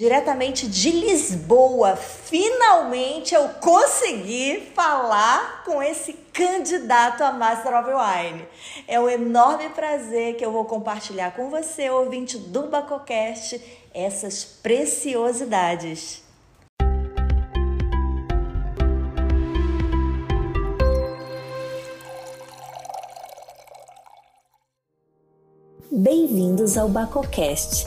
Diretamente de Lisboa, finalmente eu consegui falar com esse candidato a Master of Wine. É um enorme prazer que eu vou compartilhar com você, ouvinte do Bacocast, essas preciosidades. Bem-vindos ao Bacocast,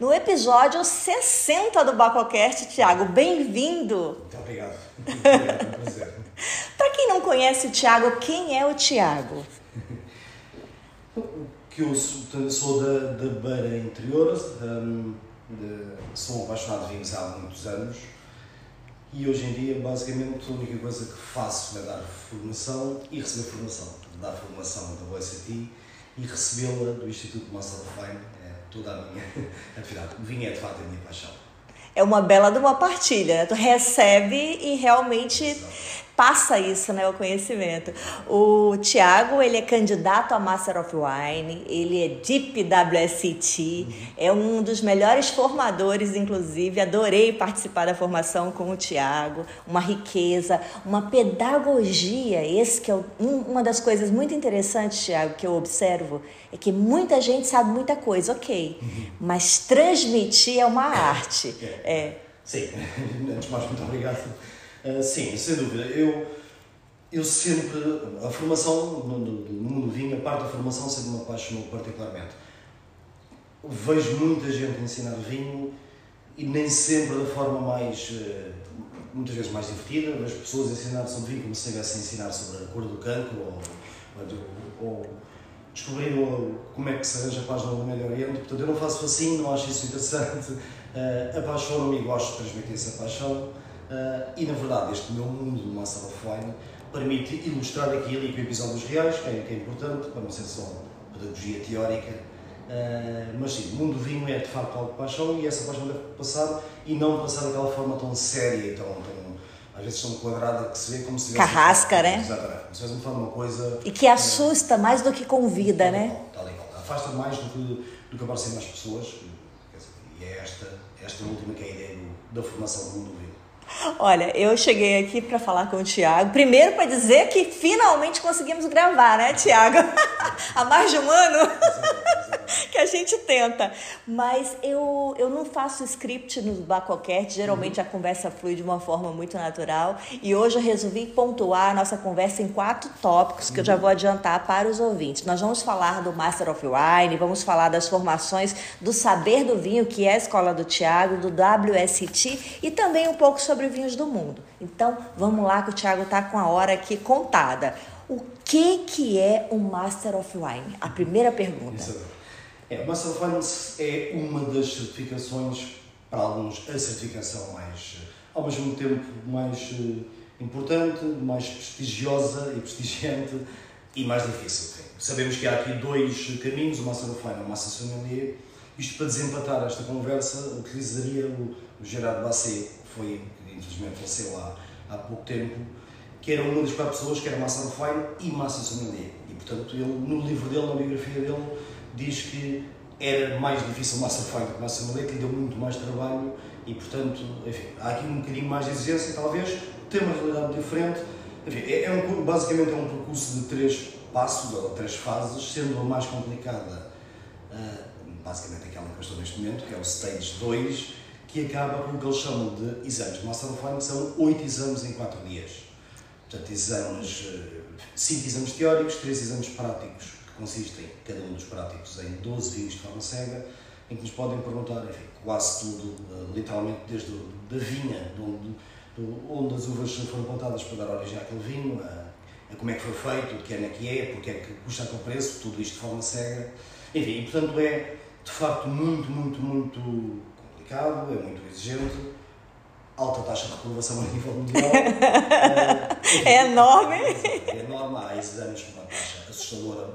No episódio 60 do Bacocast, Tiago, bem-vindo! Muito obrigado. Para quem não conhece o Tiago, quem é o Tiago? que eu sou, sou da, da Beira Interior, um, de, sou apaixonado de vinhos há muitos anos e hoje em dia, basicamente, a única coisa que faço é dar formação e receber formação. Dar formação da OSCT e recebê-la do Instituto Master of Wine toda a minha atividade. O vinho é de fato a minha paixão. É uma bela de uma partilha, né? Tu recebe e realmente Exato passa isso, né, o conhecimento. O Tiago, ele é candidato a Master of Wine, ele é DIP WSET, uhum. é um dos melhores formadores, inclusive, adorei participar da formação com o Tiago, uma riqueza, uma pedagogia, esse que é um, uma das coisas muito interessantes, Tiago, que eu observo, é que muita gente sabe muita coisa, ok, uhum. mas transmitir é uma arte. É. é. Sim, antes de mais, muito obrigado Uh, sim, sem dúvida. Eu, eu sempre. A formação no, no, mundo vinho, a parte da formação sempre me apaixonou particularmente. Vejo muita gente ensinar vinho e nem sempre da forma mais. Uh, muitas vezes mais divertida. As pessoas ensinar sobre vinho como se estivessem a ensinar sobre a cor do cancro ou, ou, ou como é que se arranja página do Médio Oriente. Portanto, eu não faço assim, não acho isso interessante. Uh, apaixono-me e gosto de transmitir essa paixão. Uh, e na verdade, este meu mundo do Master of Wine permite ilustrar aquilo e com episódios reais, que é, que é importante, para não ser só pedagogia teórica. Uh, mas sim, o mundo do vinho é de facto algo de paixão e essa paixão deve passar e não passar daquela forma tão séria e tão, tão às vezes tão quadrada que se vê como se tivesse. Carrasca, né? Exatamente, como se falando uma coisa. E que assusta mais do que convida, né? Tal e qual. Afasta mais do que, do que aparecem mais pessoas. E é esta, esta última que é a ideia do, da formação do mundo do vinho. Olha, eu cheguei aqui para falar com o Tiago. Primeiro para dizer que finalmente conseguimos gravar, né, Tiago? Há mais de um ano que a gente tenta. Mas eu, eu não faço script no Bacocast. Geralmente a conversa flui de uma forma muito natural. E hoje eu resolvi pontuar a nossa conversa em quatro tópicos que eu já vou adiantar para os ouvintes. Nós vamos falar do Master of Wine, vamos falar das formações do Saber do Vinho, que é a escola do Tiago, do WST, e também um pouco sobre vinhos do mundo. Então, vamos lá que o Thiago está com a hora aqui contada. O que, que é o Master of Wine? A primeira pergunta. É, o Master of Wine é uma das certificações, para alguns, a certificação mais, ao mesmo tempo, mais eh, importante, mais prestigiosa e prestigiante e mais difícil. Sabemos que há aqui dois caminhos, o Master of Wine e o Master Sommelier. Isto para desempatar esta conversa, utilizaria o, o Gerard Basset, foi infelizmente faleceu há, há pouco tempo, que era uma das quatro pessoas que era Massa Fine e Massa Sommelier. E, portanto, ele, no livro dele, na biografia dele, diz que era mais difícil Massa Fine que Massa Sommelier, que lhe deu muito mais trabalho e, portanto, enfim, há aqui um bocadinho mais de exigência, talvez, tem uma realidade diferente. Enfim, é, é um, basicamente é um percurso de três passos, ou três fases, sendo a mais complicada, uh, basicamente aquela que eu estou neste momento, que é o Stage 2, que acaba com o que eles chamam de exames de Master Wine, que são oito exames em quatro dias. Portanto, exames, eh, cinco exames teóricos, três exames práticos, que consistem, cada um dos práticos, em 12 vinhos de forma cega, em que nos podem perguntar, enfim, quase tudo, eh, literalmente desde a vinha, de onde, de onde as uvas foram plantadas para dar origem àquele vinho, a, a como é que foi feito, de que ano é que é, porque é que custa aquele preço, tudo isto de forma cega. Enfim, e, portanto é, de facto, muito, muito, muito complicado, é muito exigente alta taxa de reprovação a nível mundial. é enorme. É enorme, há exames com uma taxa assustadora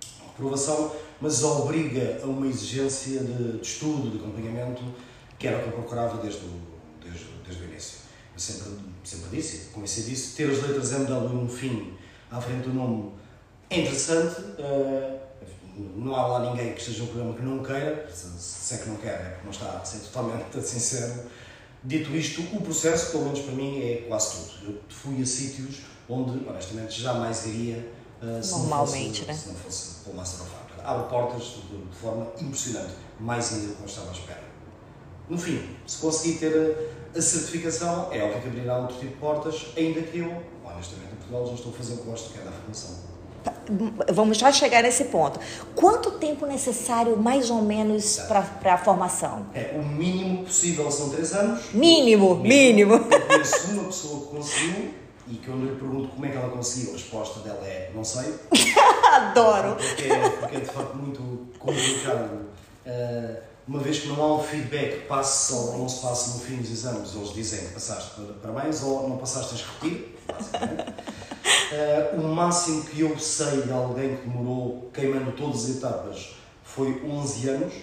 de reprovação, mas obriga a uma exigência de, de estudo, de acompanhamento, que era o que eu procurava desde o, desde, desde o início. Eu sempre, sempre disse, comecei disso, ter as letras MW no fim, à frente do nome, é interessante. Uh, não há lá ninguém que esteja no programa que não queira, se, se é que não quer, é porque não está a ser totalmente sincero. Dito isto, o processo, pelo menos para mim, é quase tudo. Eu fui a sítios onde, honestamente, jamais iria uh, se, Normalmente, não fosse, né? se não fosse pelo Master of Art. Abre portas de, de, forma impressionante, mais ainda do que eu estava à espera. No fim, se conseguir ter a, a certificação, é óbvio que abrirá outro tipo de portas, ainda que eu, honestamente, em Portugal já estou a fazer o que gosto, que é dar formação. Vamos já chegar nesse ponto. Quanto tempo necessário, mais ou menos, para a formação? É, o mínimo possível são 3 anos. Mínimo, mínimo. mínimo. Eu conheço uma pessoa que conseguiu e que eu lhe pergunto como é que ela conseguiu, a resposta dela é não sei. Adoro! Porque é, porque é de facto muito complicado. Uh, uma vez que não há um feedback, passe ou não se passe no fim dos exames, eles dizem que passaste parabéns ou não passaste, tens que repetir. Uh, o máximo que eu sei de alguém que demorou, queimando todas as etapas, foi 11 anos.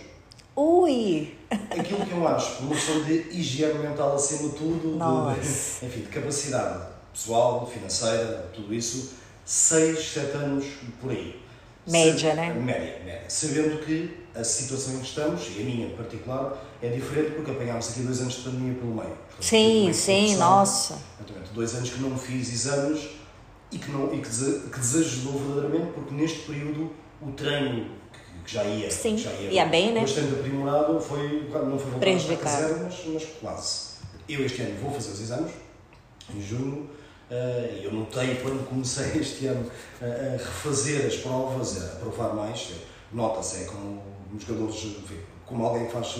Ui! Aquilo que eu acho, por uma questão de higiene mental acima de tudo, de, enfim, de capacidade pessoal, financeira, tudo isso, 6, 7 anos por aí. Média, Se, né? Média, média. Sabendo que a situação em que estamos, e a minha em particular, é diferente porque apanhámos aqui dois anos de pandemia pelo meio. Portanto, sim, sim, nossa. Exatamente, dois anos que não fiz exames e que, não, e que, que desajudou verdadeiramente porque neste período o treino que, que já ia, Sim, que já ia, ia bem, né? bastante aprimorado foi, não foi Prejudicado. a zero, mas, mas quase. Eu este ano vou fazer os exames, em junho, Uh, eu notei quando comecei este ano a, a refazer as provas, a provar mais, nota-se, é como os jogadores, como alguém que faz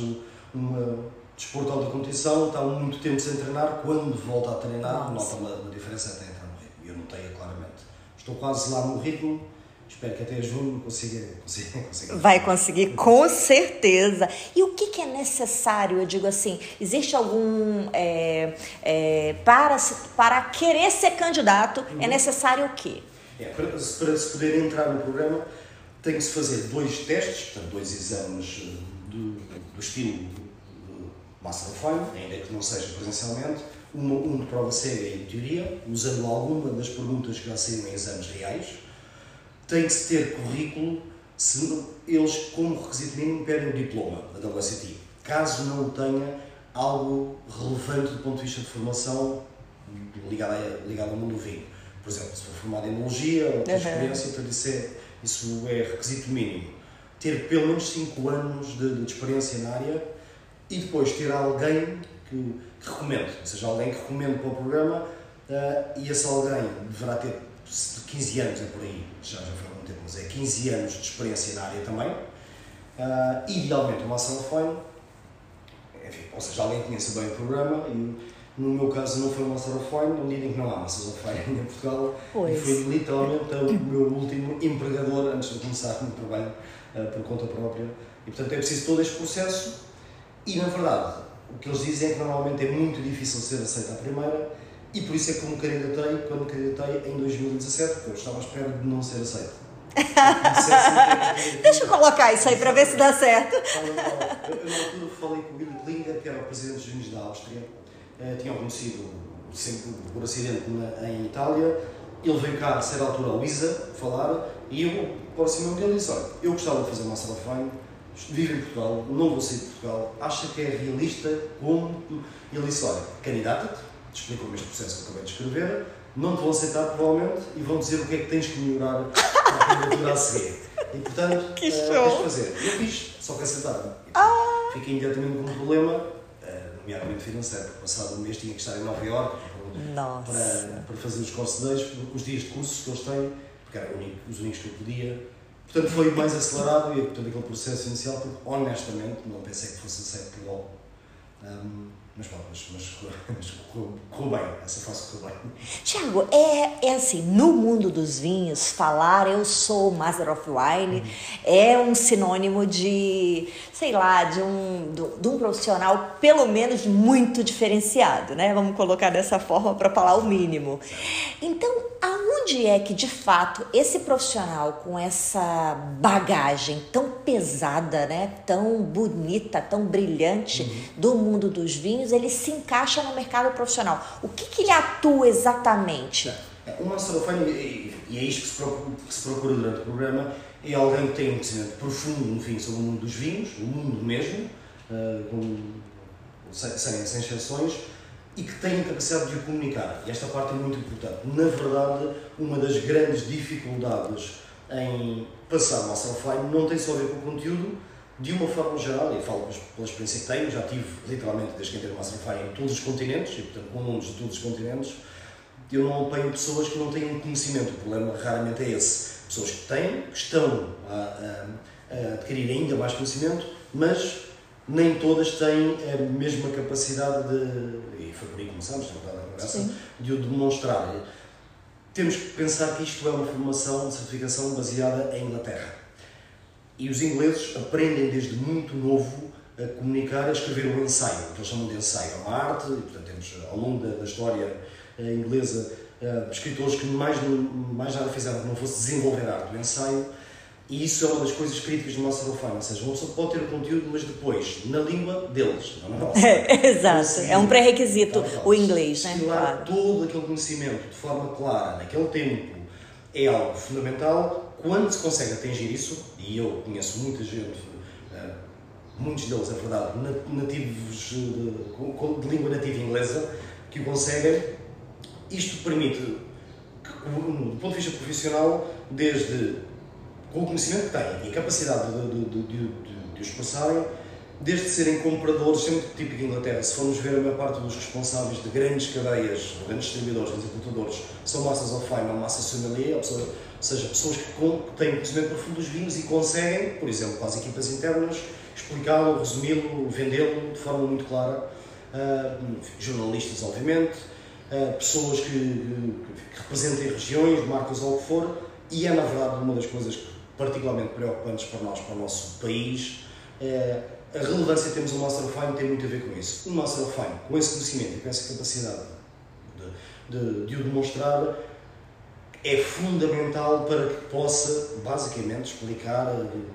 uma desporto de alta competição, está muito tempo sem treinar, quando volta a treinar, nota uma, uma diferença até entrar no ritmo. E eu notei claramente. Estou quase lá no ritmo, espero que até junho consiga, consiga, consiga. Vai conseguir, com certeza. E o que, que é necessário? Eu digo assim, existe algum. É, é, para, para querer ser candidato, uhum. é necessário o quê? É, para, para se poder entrar no programa, tem que se fazer dois testes, portanto, dois exames do, do estilo Master of Fine, ainda que não seja presencialmente, uma, um de prova cega e de teoria, usando alguma das perguntas que já saíram em exames reais. Tem que se ter currículo, se eles, como requisito mínimo, pedem o diploma da WCT. Caso não tenha algo relevante do ponto de vista de formação ligado, a, ligado ao mundo do vinho. Por exemplo, se for formado em enologia ou ter uhum. experiência, então isso é, isso é requisito mínimo. Ter pelo menos 5 anos de, de experiência na área e depois ter alguém que, que recomende, ou seja, alguém que recomende para o programa uh, e esse alguém deverá ter 15 anos, é por aí, já, já foi há algum tempo, mas é 15 anos de experiência na área também, uh, idealmente uma ação fine, enfim, ou seja, alguém conheça bem o programa e no meu caso não foi uma Fine, no dia em que não há of Fine em Portugal, pois. e foi literalmente o meu último empregador antes de começar o meu trabalho uh, por conta própria. E portanto é preciso todo este processo e na verdade, o que eles dizem é que normalmente é muito difícil ser aceita à primeira e por isso é que eu me candidatei quando me candidatei em 2017, porque eu estava à espera de não ser aceito. Deixa eu colocar isso aí para ver se dá certo. Eu, na altura falei com o Willy Klinger, que era o presidente dos vinhos da Áustria, uh, tinham conhecido sempre por acidente na, em Itália. Ele veio cá a certa altura a Luísa falar e eu, cima dele, disse: Olha, eu gostava de fazer Master of Wine vive em Portugal, não vou sair de Portugal, acha que é realista como. Ele disse: olha, candidata-te, explicou-me este processo que eu acabei de escrever, não te vão aceitar provavelmente e vão dizer o que é que tens que melhorar para a candidatura a seguir. E portanto, que uh, tens de fazer. Eu fiz, só que aceitaram. Ah. Fiquei imediatamente com um problema, uh, nomeadamente financeiro, porque passado um mês tinha que estar em Nova Iorque para, para fazer os conselheiros, os dias de cursos que eles têm, porque eram os únicos que eu podia Portanto, foi mais acelerado e portanto, aquele processo inicial, porque honestamente não pensei que fosse aceito logo. Um, mas pronto, mas, mas, correu bem, essa fase correu bem. Tiago, é, é assim, no mundo dos vinhos, falar eu sou Master of Wine uhum. é um sinônimo de, sei lá, de um, de um profissional pelo menos muito diferenciado, né? Vamos colocar dessa forma para falar o mínimo. Então, aonde é que de fato esse profissional com essa bagagem tão pesada, né, tão bonita, tão brilhante uhum. do mundo dos vinhos ele se encaixa no mercado profissional. O que, que ele atua exatamente? É, of Fine, e é isto que se, procura, que se procura durante o programa, é alguém que tem um conhecimento profundo, enfim, sobre o mundo dos vinhos, o mundo mesmo, uh, com, sem, sem exceções, e que tem a capacidade de comunicar. E esta parte é muito importante. Na verdade, uma das grandes dificuldades em passar o Master of Fine não tem só a ver com o conteúdo, de uma forma geral, e falo pela experiência que tenho, já tive literalmente desde que entrei no Masterify em todos os continentes, e portanto com alunos de todos os continentes, eu não apanho pessoas que não têm conhecimento. O problema raramente é esse. Pessoas que têm, que estão a, a, a adquirir ainda mais conhecimento, mas nem todas têm a mesma capacidade de, e foi por aí que começamos, na conversa, de o demonstrar. Temos que pensar que isto é uma formação de certificação baseada em Inglaterra e os ingleses aprendem desde muito novo a comunicar, a escrever um ensaio, que eles chamam de ensaio. É uma arte, e portanto temos ao longo da, da história eh, inglesa uh, escritores que mais, mais nada fizeram que não fosse desenvolver a arte do ensaio, e isso é uma das coisas críticas do nosso Fine, ou seja, uma pessoa pode ter o conteúdo, mas depois, na língua deles, não na nossa. Exato, é um pré-requisito o inglês, né? Claro. todo aquele conhecimento de forma clara, naquele tempo, é algo fundamental, quando se consegue atingir isso, e eu conheço muita gente, eh, muitos deles, é verdade, nativos de, de língua nativa inglesa, que o conseguem, isto permite, do ponto de vista profissional, desde com o conhecimento que têm e a capacidade de, de, de, de, os passarem, desde serem compradores, sempre típico de Inglaterra, se formos ver a maior parte dos responsáveis de grandes cadeias, de grandes distribuidores, grandes importadores, são massas of fine ou massas sommelier, ou seja, pessoas que têm conhecimento profundo dos vinhos e conseguem, por exemplo, com as equipas internas, explicá-lo, resumi-lo, vendê-lo de forma muito clara. Uh, jornalistas, obviamente, uh, pessoas que, que, representem regiões, marcas ou o que for, e é na verdade uma das coisas particularmente preocupantes para nós, para o nosso país. Uh, a relevância que temos no Master of Fine tem muito a ver com isso. O Master of Fine, com esse conhecimento e com essa capacidade de, de, de o demonstrar, é fundamental para que possa, basicamente, explicar,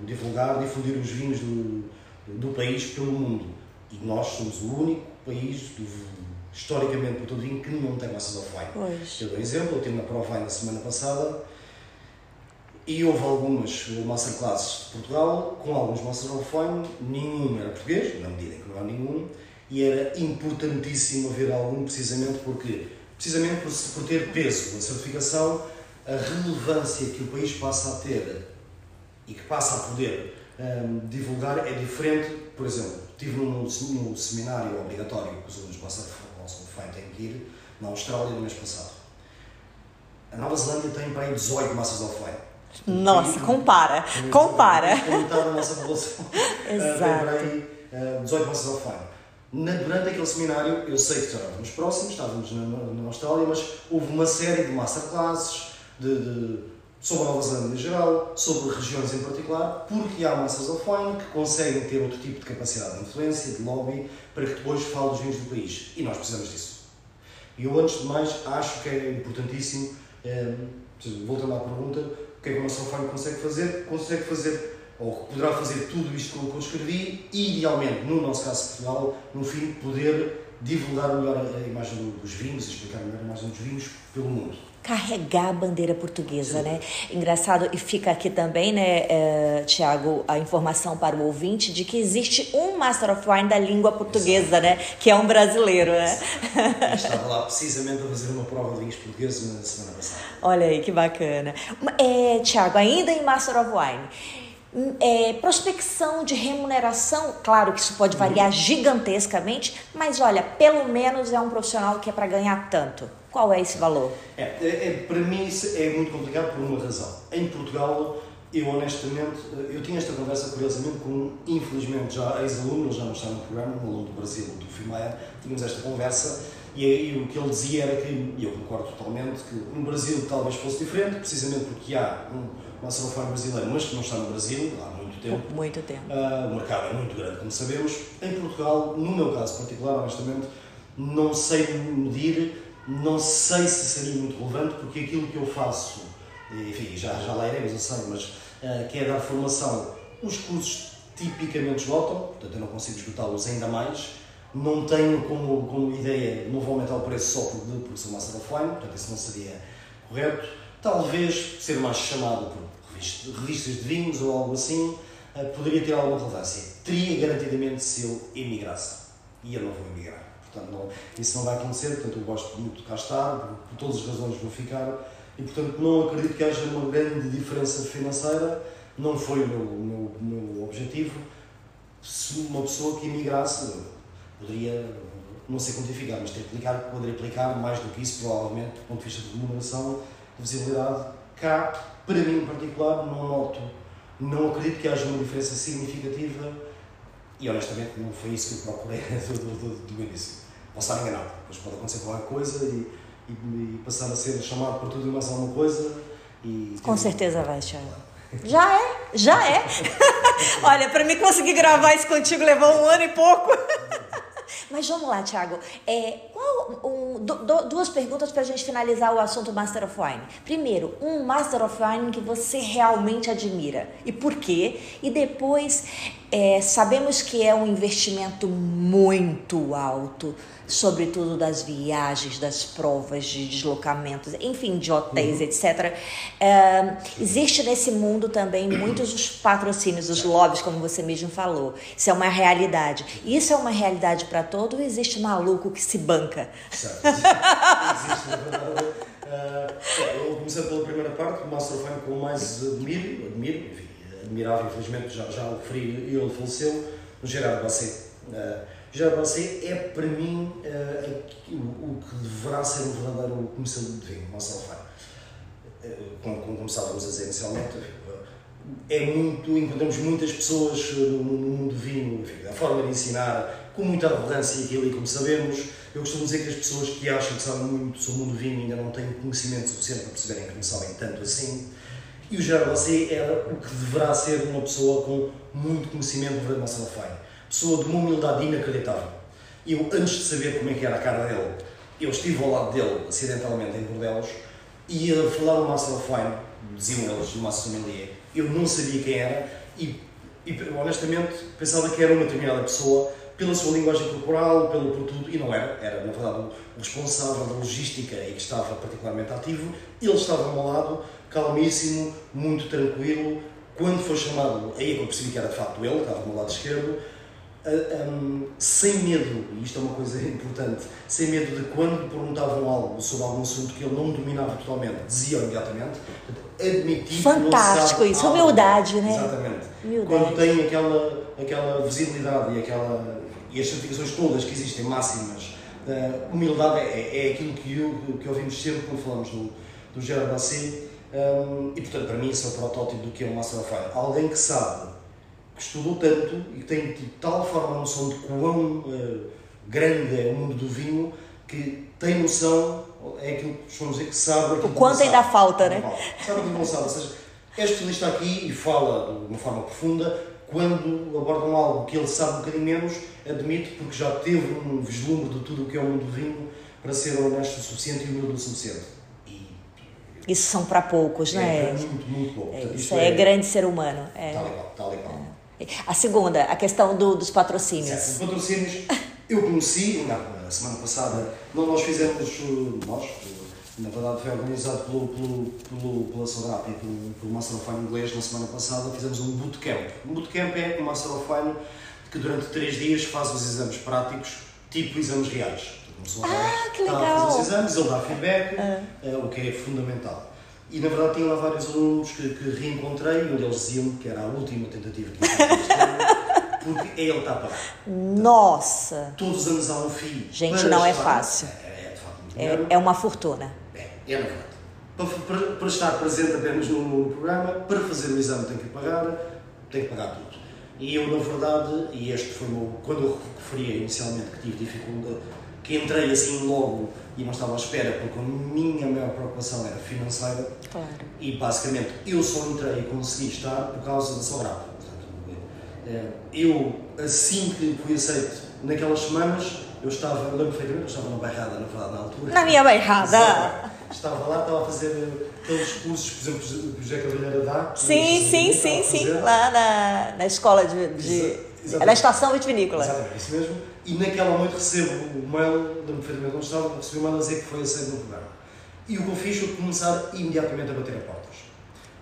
divulgar, difundir os vinhos do, do país pelo mundo. E nós somos o único país, do, historicamente, por todo vinho, que não tem Master of Wine. Pois. Eu dou um exemplo, eu tive na Prova na semana passada e houve algumas masterclasses de Portugal, com alguns Master of Wine, nenhum era português, na medida em que não há nenhum, e era importantíssimo haver algum, precisamente porque, precisamente por, por ter peso na certificação, a relevância que o país passa a ter e que passa a poder um, divulgar é diferente. Por exemplo, num, num seminário obrigatório que os alunos Master of Wine têm que ir, na Austrália, no mês passado. A Nova Zelândia tem para aí 18 Masters of nossa, compara, compara. Aumentar a nossa população. Exato. Lembrei uh, 18 vossas ao Na, durante aquele seminário, eu sei que estávamos próximos, estávamos na, na Austrália, mas houve uma série de masterclasses de, de, sobre a Nova Zelândia em geral, sobre regiões em particular, porque há massas offline que conseguem ter outro tipo de capacidade de influência, de lobby, para que depois fale os vinhos do país. E nós precisamos disso. E eu, antes de mais, acho que é importantíssimo, eh, voltando à pergunta, que é que o nosso Alfano consegue fazer? Consegue fazer, ou poderá fazer tudo isto que eu escrevi e, idealmente, no nosso caso Portugal, no fim, poder divulgar melhor a imagem dos vinhos, explicar melhor a imagem dos vinhos pelo mundo carregar a bandeira portuguesa, Sim. né? Engraçado, e fica aqui também, né, é, Tiago, a informação para o ouvinte de que existe um Master of Wine da língua portuguesa, Exato. né? Que é um brasileiro, né? estava lá precisamente a fazer uma prova de vinhos portugueses na semana passada. Olha aí, que bacana. É, Tiago, ainda em Master of Wine, é, prospecção de remuneração, claro que isso pode variar uhum. gigantescamente, mas olha, pelo menos é um profissional que é para ganhar tanto. Qual é esse valor? É, é, é, para mim isso é muito complicado por uma razão. Em Portugal Eu honestamente, eu tinha esta conversa curiosamente com, infelizmente, já ex-aluno, ele já não está no programa, um aluno do Brasil, do FIMAIA, tínhamos esta conversa e, e, o que ele dizia era que, e eu concordo totalmente, que no Brasil talvez fosse diferente, precisamente porque há um, um acerofone brasileiro, mas que não está no Brasil há muito tempo. Muito tempo. Uh, o mercado é muito grande, como sabemos. Em Portugal, no meu caso particular, honestamente, não sei medir, não sei se seria muito relevante, porque aquilo que eu faço, enfim, já, já lá iremos, eu sei, mas eh, que é dar formação. Os cursos tipicamente esgotam, portanto eu não consigo esgotá-los ainda mais. Não tenho como, como ideia, não vou aumentar o preço só por, ser master offline, portanto isso não seria correto. Talvez ser mais chamado por revistas de vinhos ou algo assim, eh, poderia ter alguma relevância. Teria garantidamente se eu emigrasse. E eu não vou emigrar. Portanto, não, isso não vai acontecer, portanto eu gosto muito de cá estar, por, todas as razões vou ficar e portanto não acredito que haja uma grande diferença financeira, não foi o meu, meu, meu objetivo. Se uma pessoa que emigrasse poderia, não sei quantificar, mas aplicar, poderia aplicar mais do que isso, provavelmente, do ponto de vista de remuneração, de visibilidade. Cá, para mim em particular, não noto, não acredito que haja uma diferença significativa e honestamente não foi isso que eu procurei do, do, do, do início. Posso estar enganado, depois pode acontecer qualquer coisa e e, e passar a ser chamado por tudo e mais alguma coisa. E, Com certeza vai, Thiago. Já é, já é. Olha, para mim conseguir gravar isso contigo levou um ano e pouco. Mas vamos lá, Thiago. É, qual, um, do, duas perguntas para a gente finalizar o assunto Master of Wine. Primeiro, um Master of Wine que você realmente admira e por quê? E depois, é, sabemos que é um investimento muito alto sobretudo das viagens, das provas de deslocamentos, enfim, de hotéis, uhum. etc. É, existe nesse mundo também muitos os patrocínios, os lobbies, como você mesmo falou. Isso é uma realidade. Isso é uma realidade para todo ou existe maluco que se banca? Certo. existe. Uh, eu comecei pela primeira parte, o Master que eu mais admiro, admiro, enfim, admirável, infelizmente já, já o referi, ele faleceu, o Gerardo Basset. Uh, já você é para mim uh, o, o, que deverá ser um verdadeiro comercial de vinho, Marcelo Faro. Uh, como, como começávamos a dizer inicialmente, é muito, encontramos muitas pessoas no, no mundo do vinho, enfim, a forma de ensinar, com muita arrogância aquilo e como sabemos. Eu costumo dizer que as pessoas que acham que sabem muito sobre o mundo do vinho ainda não têm conhecimento suficiente para perceberem que não sabem tanto assim. E o Gerard Basset era o que deverá ser uma pessoa com muito conhecimento de Marcelo Faro pessoa de uma humildade inacreditável. Eu, antes de saber como é que era a cara dele, eu estive ao lado dele, acidentalmente, em Bordelos, e a falar o Master of Wine, diziam eles, do Master Sommelier, eu não sabia quem era e, e, honestamente pensava que era uma determinada pessoa pela sua linguagem corporal, pelo por tudo, e não era, era na verdade o responsável da logística e que estava particularmente ativo, ele estava ao meu lado, calmíssimo, muito tranquilo, quando foi chamado, aí é que eu percebi que era de facto ele, estava ao meu lado esquerdo, um, sem medo, e isto é uma coisa importante, sem medo de quando perguntavam algo sobre algum assunto que ele não dominava totalmente, dizia imediatamente, admitir Fantástico que isso, humildade, né? Exatamente. Humildade. Quando tem aquela, aquela visibilidade e, aquela, e as certificações todas que existem, máximas, uh, humildade é, é aquilo que, eu, que ouvimos sempre quando falamos do, do Gerard Basset, um, e portanto, para mim, esse é o protótipo do que é o Master of Fire. Alguém que sabe que estudou tanto e que tem de tal forma a noção de quão uh, grande é o mundo do vinho que tem noção, é aquilo que costumamos dizer que sabe O quanto ainda falta, né? Sabe aquilo que não sabe. Ou seja, é especialista aqui e fala de uma forma profunda. Quando abordam algo que ele sabe um bocadinho menos, admite porque já teve um vislumbre de tudo o que é o mundo do vinho para ser honesto o suficiente e humilde o suficiente. Isso são para poucos, é, não é? Muito, muito pouco. É, isso é, é, grande ser humano. É. Tal igual, tal igual. É. A segunda, a questão do, dos patrocínios. Certo, os patrocínios, eu conheci, na semana passada, nós fizemos, nós, na verdade foi organizado pelo, pelo, pelo, pela Sodrap e pelo, pelo Master of Fine inglês na semana passada, fizemos um bootcamp. Um bootcamp é um Master of Fine que durante três dias faz os exames práticos, tipo exames reais. Ah, que legal! Está a fazer os exames, ele dá feedback, ah. é, o que é fundamental. E na verdade tinha lá vários alunos que, que reencontrei, um deles dizia-me que era a última tentativa que porque é ele que está a parar. Nossa! Todos os anos há um filho. Gente, não é fácil. É, é, de facto, é, é, uma fortuna. É, é na verdade. para, para, para estar presente apenas no, no, programa, para fazer o exame tem que pagar, tem que pagar tudo. E eu, na verdade, e este foi o quando eu referia inicialmente que tive dificuldade, que entrei assim logo e não estava à espera, porque a minha maior preocupação era financeira. Claro. E basicamente eu só entrei e consegui estar por causa da Sograpa. Eh, eu, assim que fui aceito naquelas semanas, eu estava, eu lembro perfeitamente, eu estava na bairrada, na verdade, na altura. Na minha bairrada? Estava lá, estava a fazer aqueles cursos, por exemplo, que o José Cavalheira dá. Sim, sim, sim, sim, lá na, na escola de. de é na estação vitivinícola. Exatamente, isso mesmo. E naquela noite recebo o mail, lembro perfeitamente onde estava, recebi o mail a dizer que foi aceito no programa. E o que eu fiz foi começar imediatamente a bater a portas.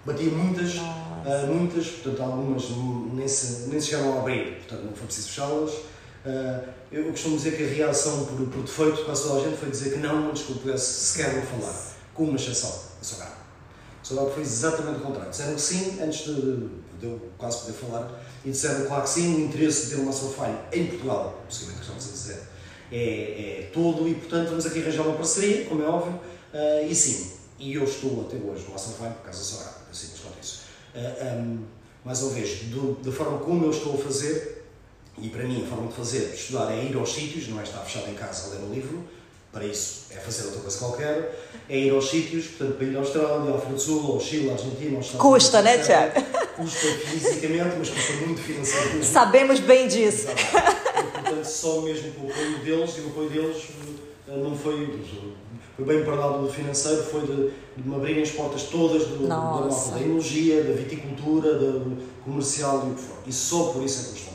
Bati muitas, uh, muitas, portanto algumas nem, se, nem se chegaram a abrir, portanto não foi preciso fechá-las. Uh, eu costumo dizer que a reação por, por defeito quase toda a gente foi dizer que não, antes que eu pudesse sequer não falar, com uma exceção, a Sogara. A Sogara foi exatamente o contrário. Disseram que sim, antes de, de eu quase poder falar, e disseram claro que sim, o interesse de ter uma Sofai em Portugal, possivelmente que estamos a dizer, é, é todo e portanto vamos aqui arranjar uma parceria, como é óbvio, uh, e sim, e eu estou até hoje no Sofai por causa da Sogara, assim, mas quanto isso. Uh, ah, um, mais uma vez, do, da forma como eu estou a fazer, e para mim, a forma de fazer, estudar é ir aos sítios, não é estar fechado em casa a ler um livro, para isso é fazer outra coisa qualquer, é ir aos sítios, portanto, para ir à Austrália, ao África do Sul, ao Chile, à Argentina, aos Estados Custa, né, Tiago? Custa fisicamente, mas custa muito financeiramente. Sabemos bem disso. E, portanto, só mesmo com o apoio deles, e o apoio deles eh, não foi, foi bem para o lado financeiro, foi de, de me abrirem as portas todas do, da, da enologia, da viticultura, da comercial e o que for. E só por isso é que eu estou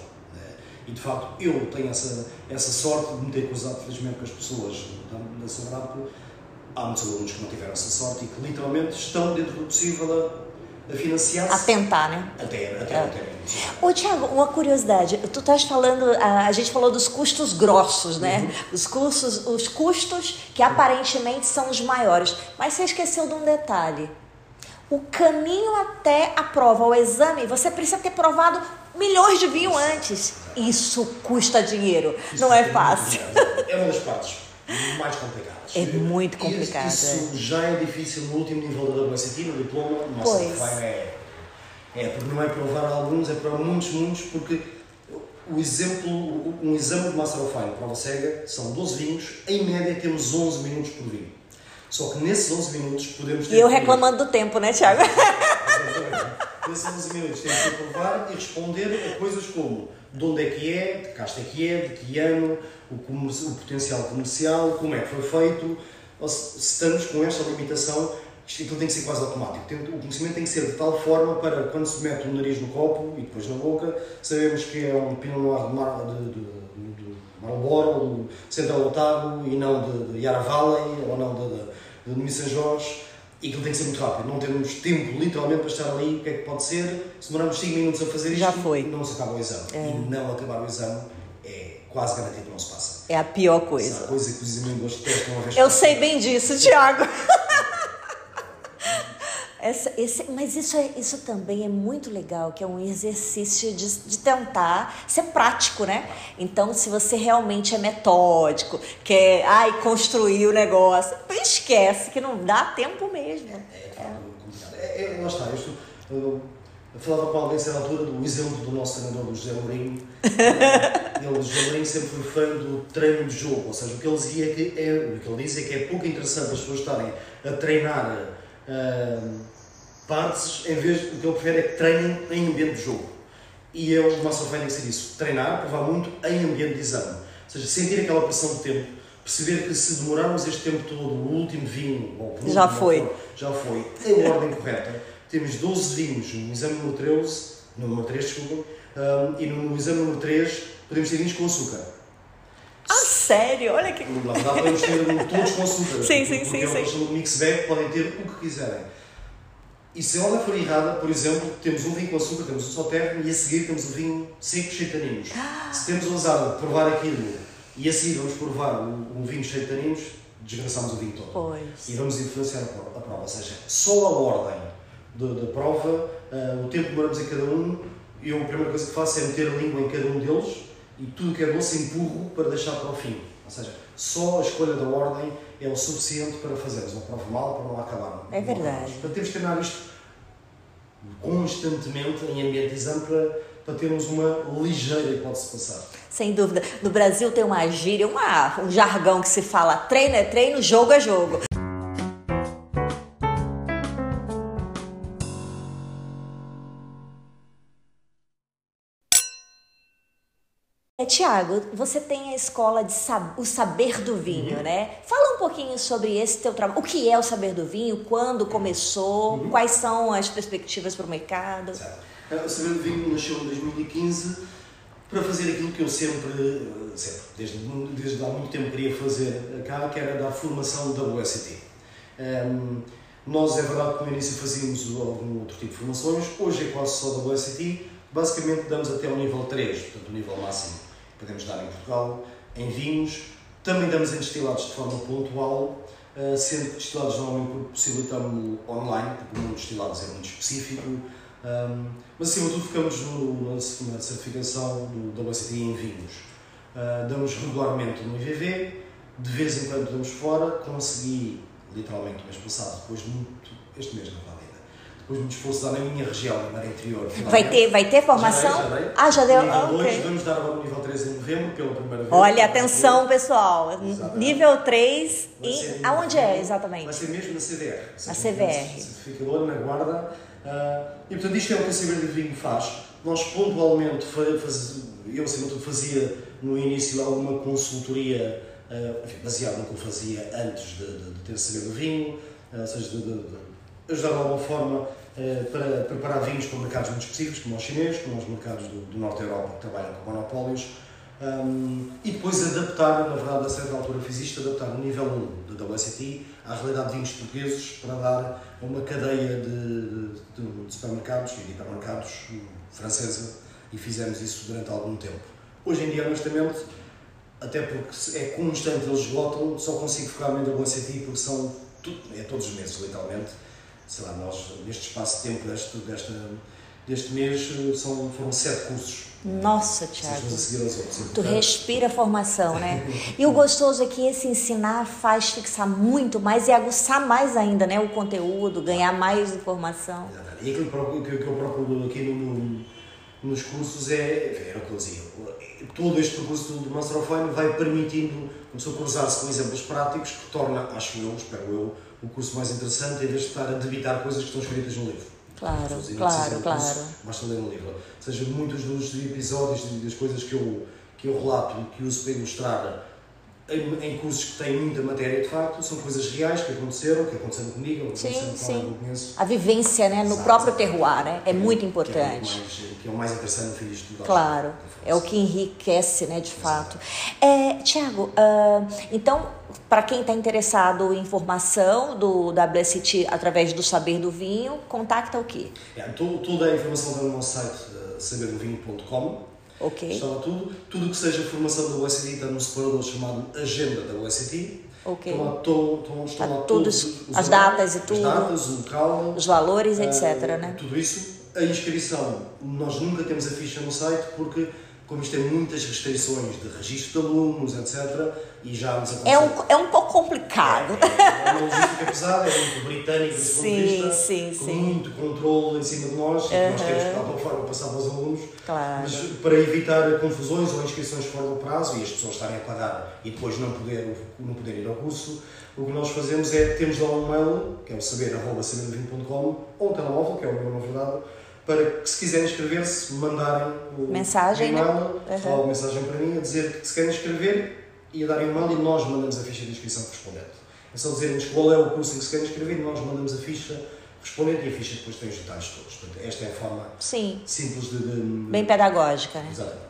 e de facto eu tenho essa, essa sorte de me ter cruzado felizmente com as pessoas da, da Sobrado. Há muitos alunos que não tiveram essa sorte e que literalmente estão dentro do possível a, a financiar-se. A tentar, né? Até, até, é. até. Ô, Tiago, uma curiosidade. Tu estás falando, a, a, gente falou dos custos grossos, né? Uhum. Os, custos, os custos que aparentemente são os maiores. Mas você esqueceu de um detalhe. O caminho até a prova, o exame, você precisa ter provado milhões de vinho antes. Isso custa dinheiro, Isso não é fácil. É uma das partes mais complicadas. É muito complicado. Isso, isso já é difícil no último nível da WSET, no diploma, no pois. é, é, porque não é provar alguns, é para muitos, muitos, porque o exemplo, um exame de Master of Fine, prova cega, são 12 vinhos, em média temos 11 minutos por vinho. Só que nesses 11 minutos podemos ter. E eu reclamando do tempo, né, Tiago? 11 minutos temos que provar e responder a coisas como de onde é que é, de casta é que é, de que ano, o, o potencial comercial, como é que foi feito. Se, se estamos com esta limitação, aquilo tem que ser quase automático. Tem, o conhecimento tem que ser de tal forma para quando se mete o nariz no copo e depois na boca, sabemos que é um Pinot Noir de, Mar, de, de, de Marlboro, de Central Otago e não de, de Valley ou não de, de, de Miss Jorge e aquilo tem que ser muito rápido, não temos tempo literalmente para estar ali, o que é que pode ser? Se demoramos 5 minutos a fazer isto, Já foi. não se acaba o exame. É. E não acabar o exame é quase garantido que não se passa. É a pior coisa. Essa coisa que os examinadores testam uma vez Eu sei bem disso, Tiago. Essa, esse, mas isso, é, isso também é muito legal, que é um exercício de, de tentar ser prático, né? Então, se você realmente é metódico, quer ai, construir o negócio, esquece que não dá tempo mesmo. É, é, é, lá está, eu, eu, eu falava com alguém certa altura do exemplo do nosso treinador, do José Mourinho. ele, José Mourinho, sempre foi fã do treino de jogo, ou seja, o que ele dizia é que é, o que ele diz é que é pouco interessante as pessoas estarem a treinar. Uh, partes, em vez o que eu prefiro é que treinem em ambiente de jogo. E eu, o nosso que ser isso: treinar, provar muito em ambiente de exame. Ou seja, sentir aquela pressão de tempo, perceber que se demorarmos este tempo todo, o último vinho, ou o já foi, já foi, em ordem correta. Temos 12 vinhos no exame número 13, no número 3, desculpa, um, e no, no exame número 3 podemos ter vinhos com açúcar. Ah, sério? Olha que. Lá, podemos ter todos açúcar. Sim, sim, sim. Porque sim. é mix bag, podem ter o que quiserem. E se a ordem for errada, por exemplo, temos um vinho com açúcar, temos um só terno e a seguir temos um vinho seco cheio de taninos. Ah. Se temos ousado de provar aquilo e a seguir vamos provar um, um vinho cheio de taninos, desgraçamos o vinho todo. Pois. E vamos influenciar a prova. A prova. Ou seja, só a ordem da prova, uh, o tempo que demoramos em cada um, eu a primeira coisa que faço é meter a língua em cada um deles e tudo que é doce empurro para deixar para o fim. Ou seja, só a escolha da ordem é o suficiente para fazermos uma prova mal para não acabar. É verdade. Portanto, temos que treinar isto constantemente em ambiente de exame para, para termos uma ligeira hipótese de passar. Sem dúvida. No Brasil tem uma gíria, uma, um jargão que se fala treino é treino, jogo é jogo. É, Tiago, você tem a escola de sab o saber do vinho, uhum. né? Fala um pouquinho sobre esse teu trabalho. O que é o saber do vinho? Quando começou? Uhum. Quais são as perspectivas para o mercado? Certo. É, o saber do vinho nasceu em 2015 para fazer aquilo que eu sempre, sempre desde, desde há muito tempo queria fazer cá, que era dar formação da WST. Um, nós, é verdade que no início fazíamos algum outro tipo de formações, hoje é quase só da WST. Basicamente damos até o nível 3, portanto o nível máximo podemos dar em Portugal, em vinhos, também damos em destilados de forma pontual, eh, sendo que destilados normalmente possibilitamos online, porque o mundo de destilados é muito específico, mas acima de tudo ficamos no, na certificação do WSET em vinhos. Uh, damos regularmente no IVV, de vez em quando damos fora, consegui literalmente o mês passado, depois de muito, este mês na depois me esforço dar na minha região, na Maria Interior. Vai ter, vai ter formação? Já dei, já dei. Ah, já deu? Nível 2, okay. vamos dar agora o nível 3 em novembro, pela primeira vez. Olha, atenção pessoal, Exatamente. nível 3, em, aonde é exatamente? Vai ser mesmo na CDR. Na CVR. Certificador, na guarda. Uh, e portanto isto é o que a Saber de Vinho faz. Nós pontualmente, faz, eu acima de tudo fazia no início alguma consultoria uh, enfim, baseado no que eu fazia antes de, de, de ter Saber do Vinho, uh, ou seja, de, de, de ajudar de alguma forma eh, para preparar vinhos para mercados muito específicos, como os chineses, como os mercados do, do Norte da Europa, que trabalham com monopólios, um, e depois adaptar, na verdade, a certa altura fiz isto, adaptar o nível 1 da WSET à realidade de vinhos portugueses para dar uma cadeia de, de, de supermercados e de hipermercados francesa e fizemos isso durante algum tempo. Hoje em dia, honestamente, até porque é constante, eles esgotam, só consigo focar-me na WSET porque são, é todos os meses, literalmente, sei lá, nós, neste espaço de tempo deste, desta, deste mês, são, foram sete cursos. Nossa, Tiago. Tu respira formação, né? E o gostoso é que esse ensinar faz fixar muito mais e aguçar mais ainda, né? O conteúdo, ganhar mais informação. Exatamente. E aquilo que, eu procuro aqui no, no, nos cursos é, é o que eu dizia, todo este percurso do Master of Wine vai permitindo a pessoa cruzar-se com exemplos práticos que torna, acho eu, espero eu, o curso mais interessante em vez de estar a debitar coisas que estão escritas no livro. Claro, claro, claro. Curso, basta ler um livro. Ou seja, muitos dos episódios das coisas que eu, que eu relato e que uso para ilustrar em, em, cursos que têm muita matéria de facto, são coisas reais que aconteceram, que aconteceram comigo, que sim, aconteceram com eu conheço. A vivência né, no Exato, próprio terroir né, é, é muito importante. Que é, mais, que é o mais interessante no fim Claro, é o que enriquece né, de fato. É, Tiago, uh, então, para quem está interessado em informação do WST através do Saber do Vinho, contacta o quê? É, toda a informação está no nosso site, uh, saberdovinho.com Ok. Estava tudo. Tudo que seja formação da UST está num separador chamado Agenda da UST. Ok. Estão lá, estão, estão, estão lá todos, todos as datas e tudo. As datas, o local. Os valores, uh, etc. Né? Tudo isso. A inscrição, nós nunca temos a ficha no site porque como isto tem muitas restrições de registro de alunos, etc., e já nos é um, é um pouco complicado. É, é uma logística pesada, é muito ponto de vista, sim, com sim. muito controle em cima de nós, uh -huh. nós temos que, de alguma forma, passar para os alunos, claro. mas para evitar confusões ou inscrições fora do prazo e as pessoas estarem a pagar e depois não poder, não poder ir ao curso, o que nós fazemos é, temos lá um mail, que é o saber.saber20.com, ou um telemóvel, que é o meu, na verdade, para que se quiserem inscrever-se, mandarem o mensagem, e-mail, uhum. ou mensagem para mim, a dizer que se querem inscrever e a darem e-mail e nós mandamos a ficha de inscrição correspondente. É só dizerem-nos qual é o curso em que se querem inscrever e nós mandamos a ficha correspondente e a ficha depois tem os detalhes todos. Portanto, esta é a forma Sim. simples de, de... Bem pedagógica, né? Exatamente.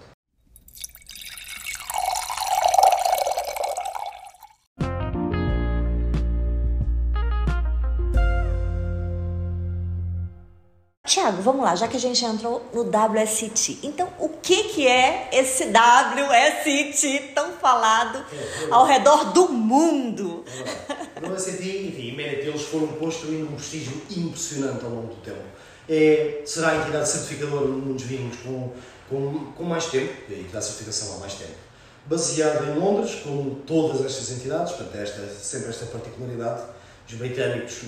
Tiago, vamos lá, já que a gente entrou no WST. Então, o que, que é esse WST tão falado ao redor do mundo? O WST, enfim, mérito eles foram construindo um prestígio impressionante ao longo do tempo. É, será a entidade certificadora no mundo dos vinhos com, com, com mais tempo, a entidade certificação há mais tempo. baseada em Londres, como todas estas entidades, portanto, esta, sempre esta particularidade. Os britânicos,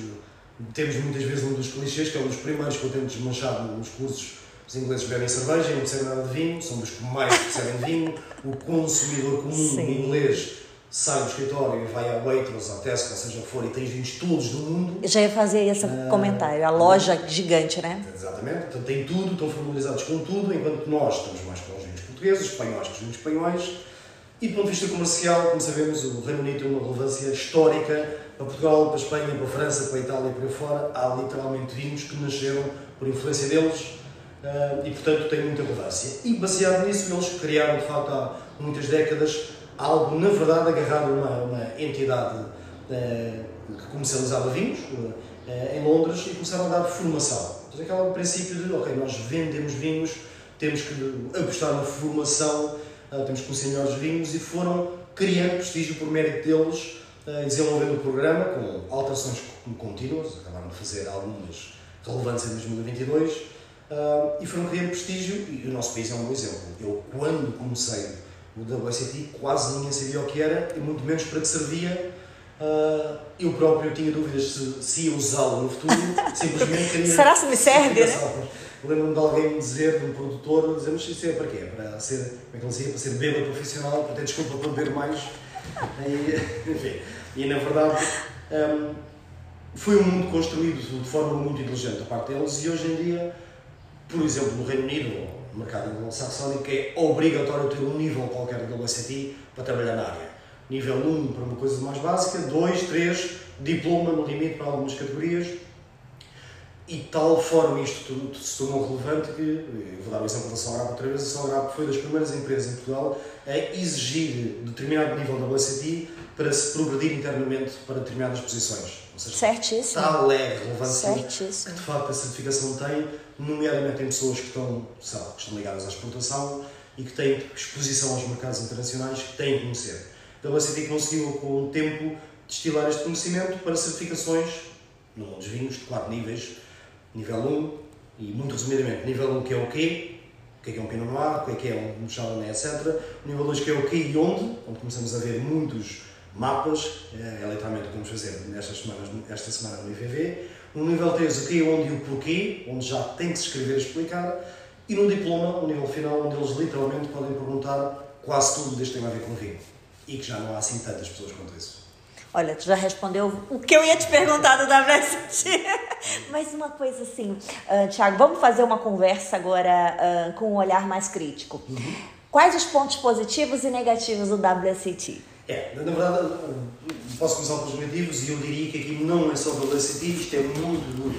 temos muitas vezes um dos clichês, que é um dos primeiros que eu tento desmanchar nos cursos. Os ingleses bebem cerveja e não percebem nada de vinho, são dos que mais percebem de vinho. O consumidor comum Sim. inglês sai do escritório e vai à Waitrose, à Tesco, seja o que for, e tens vinhos todos do mundo. Eu já ia fazer esse uh, comentário, a loja uh, gigante, né? Exatamente, então tem tudo, estão familiarizados com tudo, enquanto nós estamos mais com os vinhos portugueses, espanhóis com os vinhos espanhóis. E do ponto de vista comercial, como sabemos, o Reino Unido tem uma relevância histórica para Portugal, para a Espanha, para a França, para a Itália e por aí fora. Há literalmente vinhos que nasceram por influência deles uh, e, portanto, tem muita relevância. E baseado nisso, eles criaram, de facto, há muitas décadas, algo, na verdade, agarrado a uma, uma entidade uh, que comercializava vinhos uh, em Londres e começaram a dar formação. Então, aquele princípio de, ok, nós vendemos vinhos, temos que apostar na formação, temos que conhecer melhores vinhos e foram criando prestígio por mérito deles, desenvolvendo o programa com alterações contínuas, acabaram de fazer algumas relevantes em 2022 uh, e foram criando prestígio e o nosso país é um bom exemplo. Eu, quando comecei o WSET quase ninguém sabia o que era e muito menos para que servia. Uh, eu próprio tinha dúvidas se, se ia usá-lo no futuro, simplesmente queria. Será se me serve, né? Lembro-me de alguém me dizer, de um produtor, dizer, mas isso é para quê? Para ser, como é que ele dizia? Para ser bêbado profissional, para ter desculpa para beber mais. E, enfim, e na verdade um, foi um mundo construído de forma muito inteligente da parte deles e hoje em dia, por exemplo, no Reino Unido, no mercado anglo-saxónico, é obrigatório ter um nível qualquer de WSET para trabalhar na área. Nível 1 para uma coisa mais básica, 2, 3, diploma no limite para algumas categorias, e tal forma isto se tornou relevante que, eu vou dar o exemplo da Salgrado outra vez, a Salgrado foi das primeiras empresas em Portugal a exigir determinado nível da WSET para se progredir internamente para determinadas posições. Ou seja, Certíssimo. tal é a relevância Certíssimo. que de facto a certificação tem, nomeadamente em pessoas que estão, sabe, que estão ligadas à exportação e que têm exposição aos mercados internacionais, que têm que conhecer. A WSET conseguiu, com o tempo, destilar este conhecimento para certificações, nos vinhos de quatro níveis, nível 1, e muito resumidamente, nível 1 que é o quê, o que é, que é um Pinot Noir, o que é que é um Chardonnay, etc. O nível 2 que é o quê e onde, onde começamos a ver muitos mapas, é, é literalmente o que vamos fazer nestas semanas, esta semana no IVV. No nível 3 o que, onde e o porquê, onde já tem que se escrever e explicar. E no diploma, o nível final, onde eles literalmente podem perguntar quase tudo deste tema a ver com vinho. E que já não há assim tantas pessoas quanto isso. Olha, tu já respondeu o que eu ia te perguntar do WST. Mas uma coisa assim, uh, Tiago, vamos fazer uma conversa agora uh, com um olhar mais crítico. Uhum. Quais os pontos positivos e negativos do WST? É, na verdade, posso começar pelos negativos e eu diria que aqui não é só o WST, isto é muito do,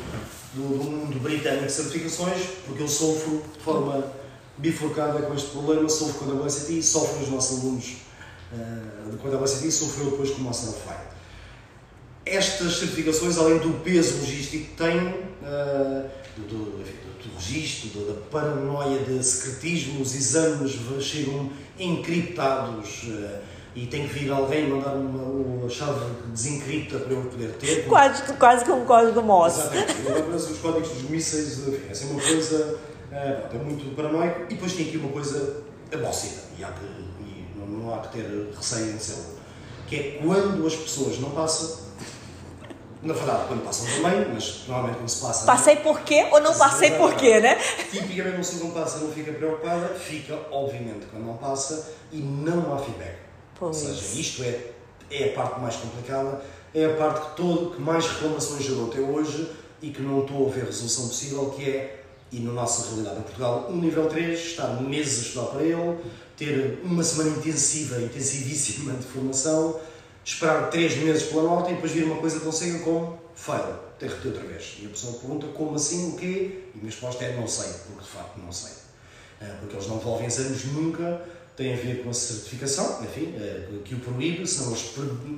do, do mundo britânico de certificações, porque eu sofro de forma bifurcada com este problema, sofro com a WST e sofro os nossos alunos uh, com a WST e sofreu depois com o of Fire estas certificações, além do peso logístico que têm, uh, do, do, do, registro, da paranoia de secretismo, os exames chegam encriptados uh, e tem que vir alguém mandar uma, uma chave desencripta para eu poder ter. Quase, quase que um código Morse. Exatamente, os códigos dos mísseis, enfim, é uma coisa uh, é muito paranoico. E depois tem aqui uma coisa abócida, e, há que, e não, não há que ter receio em dizê-lo, que é quando as pessoas não passam na verdade, quando passam também, mas normalmente quando se passa. Passei por quê ou não passei por quê, né? Tipicamente, uma pessoa não passa não fica preocupada, fica, obviamente, quando não passa e não há feedback. Pois. Ou seja, isto é, é a parte mais complicada, é a parte que, todo, que mais reclamações gerou até hoje e que não estou a ver resolução possível, que é, e na nossa realidade em Portugal, um nível 3, estar meses a estudar para ele, ter uma semana intensiva, intensivíssima de formação esperar 3 meses pela nota e depois vir uma coisa tão cega como fail, repetir outra vez. E a pessoa pergunta como assim, o quê? E a minha resposta é não sei, porque de facto não sei. Ah, porque eles não devolvem exames nunca, tem a ver com a certificação, enfim, ah, que o proíbe, senão eles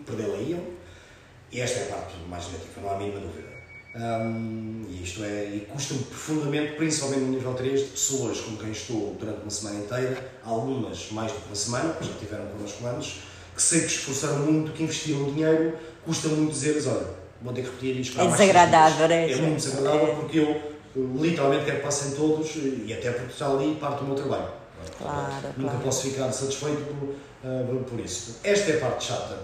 perdê-la-iam. E esta é a parte mais negativa, não há a mínima dúvida. Um, e isto é, e custa-me profundamente, principalmente no nível 3, de pessoas com quem estou durante uma semana inteira, algumas mais do que uma semana, já tiveram connosco antes, que sei que esforçaram muito, que investiram dinheiro, custa muito dizer-lhes, olha, vou ter que repetir isto É desagradável, é? É muito desagradável é. porque eu literalmente quero que passem todos e até porque está ali parte do meu trabalho. Claro, Nunca claro. posso ficar satisfeito por, uh, por isso. Esta é a parte chata.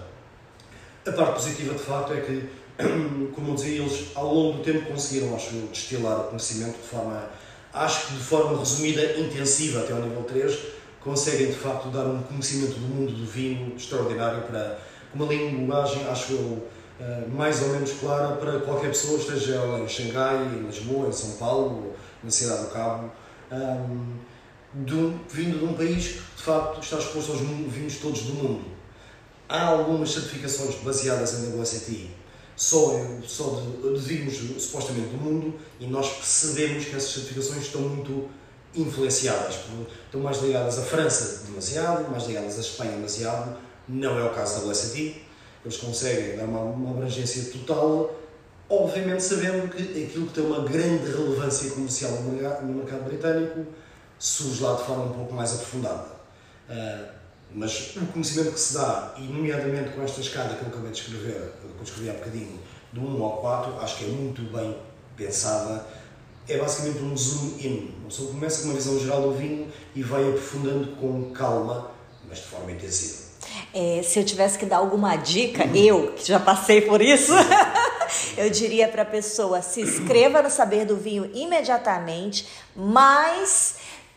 A parte positiva, de facto, é que, como eu dizia, eles ao longo do tempo conseguiram, acho eu, destilar o conhecimento de forma, acho que de forma resumida, intensiva até ao nível 3, conseguem de facto dar um conhecimento do mundo do vinho extraordinário para uma linguagem, acho eu, eh, mais ou menos clara para qualquer pessoa, esteja ela em Xangai, em Lisboa, em São Paulo, na Cidade do Cabo, um, de um, vindo de um país que de facto está exposto aos vinhos todos do mundo. Há algumas certificações baseadas em WSET, só, só de, de vinhos supostamente do mundo, e nós percebemos que essas certificações estão muito influenciadas, estão mais ligadas à França demasiado, mais ligadas à Espanha demasiado, não é o caso da WSET, eles conseguem dar uma, uma abrangência total, obviamente sabendo que aquilo que tem uma grande relevância comercial no mercado britânico surge lá de forma um pouco mais aprofundada. Uh, mas o conhecimento que se dá, e nomeadamente com esta escada que eu acabei de escrever, que eu escrevi há bocadinho, do 1 ao 4, acho que é muito bem pensada. É basicamente um zoom in. Uma pessoa começa com uma visão geral do vinho e vai aprofundando com calma, mas de forma intensiva. É, se eu tivesse que dar alguma dica, eu que já passei por isso, eu diria para a pessoa: se inscreva no Saber do Vinho imediatamente, mas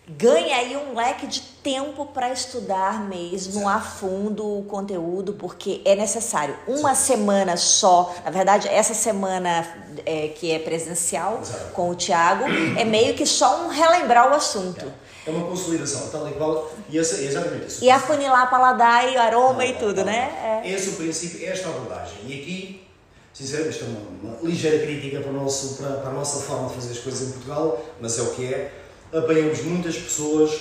ganhe aí um leque de tempo para estudar mesmo a fundo o conteúdo, porque é necessário. Uma semana só, na verdade, essa semana é, que é presencial Exato. com o Tiago, é meio que só um relembrar o assunto. É uma consolidação, tal e qual. E esse, é exatamente isso. E afunilar paladar e aroma e tudo, né? É. Esse é o princípio, esta abordagem. E aqui, sinceramente, isto é uma, uma ligeira crítica para, o nosso, para, para a nossa forma de fazer as coisas em Portugal, mas é o que é. Apanhamos muitas pessoas.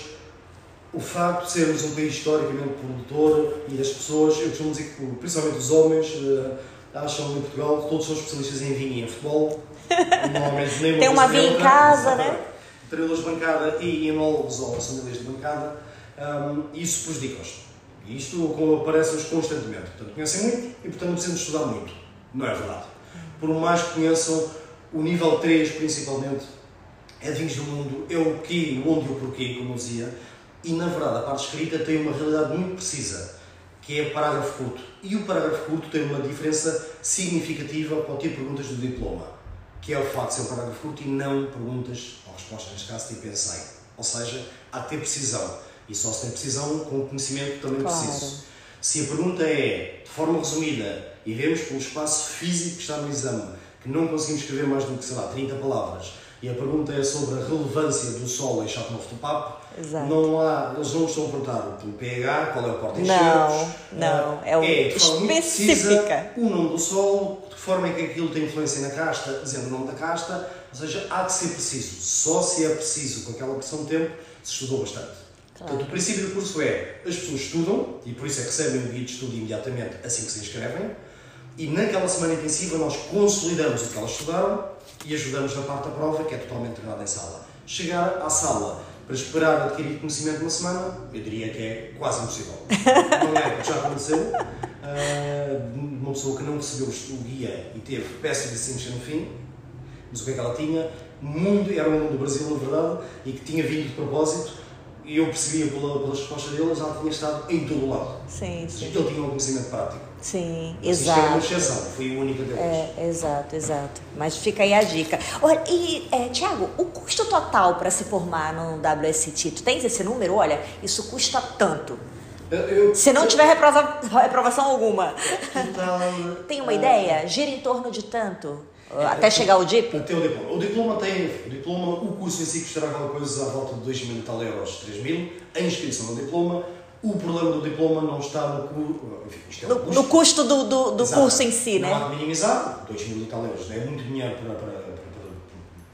O facto de sermos um país historicamente produtor e as pessoas, eu costumo dizer que, principalmente os homens, eh, acham em Portugal que todos são especialistas em vinho e em futebol. Normalmente nem Tem uma coisa nem vinha em outra. casa, né? trelas de bancada e enólogos ou famílias de bancada, um, isso prejudica-os. E isto aparece-nos constantemente. Portanto, conhecem muito e, portanto, precisam estudar muito. Não é verdade. Por mais que conheçam o nível 3, principalmente, é de vinhos do mundo, é o que, onde e o porquê, como dizia, e, na verdade, a parte escrita tem uma realidade muito precisa, que é o parágrafo curto. E o parágrafo curto tem uma diferença significativa para o tipo de perguntas do diploma, que é o facto de ser um parágrafo curto e não perguntas ou respostas, neste caso, tipo pensei. Ou seja, há que ter precisão. E só se tem precisão com o conhecimento também Claro. preciso. Se a pergunta é, de forma resumida, e vemos pelo espaço físico que está no exame, que não conseguimos escrever mais do que, sei lá, 30 palavras, e a pergunta é sobre a relevância do solo em Chateauneuf do Papo, Exato. não há, eles não estão a perguntar pelo pH, qual é o porta Não, não, é o de forma muito específica. precisa, o nome do solo, de que forma é que aquilo tem influência na casta, dizendo o nome da casta, ou seja, há que ser preciso. Só se é preciso com aquela pressão de tempo, se estudou bastante. Claro. Portanto, o princípio do curso é, as pessoas estudam, e por isso é que recebem o guia de estudo imediatamente assim que se inscrevem, e naquela semana intensiva nós consolidamos o que elas estudaram e ajudamos na parte da prova, que é totalmente treinada em sala. Chegar à sala para esperar adquirir conhecimento numa semana, eu diria que é quase impossível. Não é, porque já aconteceu. ah, uma pessoa que não recebeu o guia e teve peça de distinction no fim, mas o que é que ela tinha? Mundo, era um mundo do Brasil, na verdade, e que tinha vindo de propósito, e eu percebia pela, pelas respostas deles, ela tinha estado em todo lado. Sim, sim. Ele tinha um conhecimento prático. Sim, Isto é uma exato. exceção, foi a única deles. É, exato, exato. Mas fica aí a dica. Olha, e, é, Tiago, o custo total para se formar no WST, tu tens esse número? Olha, isso custa tanto. Eu- eu- Se não tiver reprova- reprovação alguma. Total, Tem uma ideia? Gira em torno de tanto? É, Até é, chegar ao DIP? Até o diploma. O diploma tem, o diploma, o curso em si custará alguma coisa à volta de 2 mil e tal euros, 3 mil, a inscrição no diploma. O problema do diploma não está no enfim, é No, custo. no custo do, do, do curso em si, não né? há de minimizar, 2 mil e tal euros, é muito dinheiro para, para, para, para-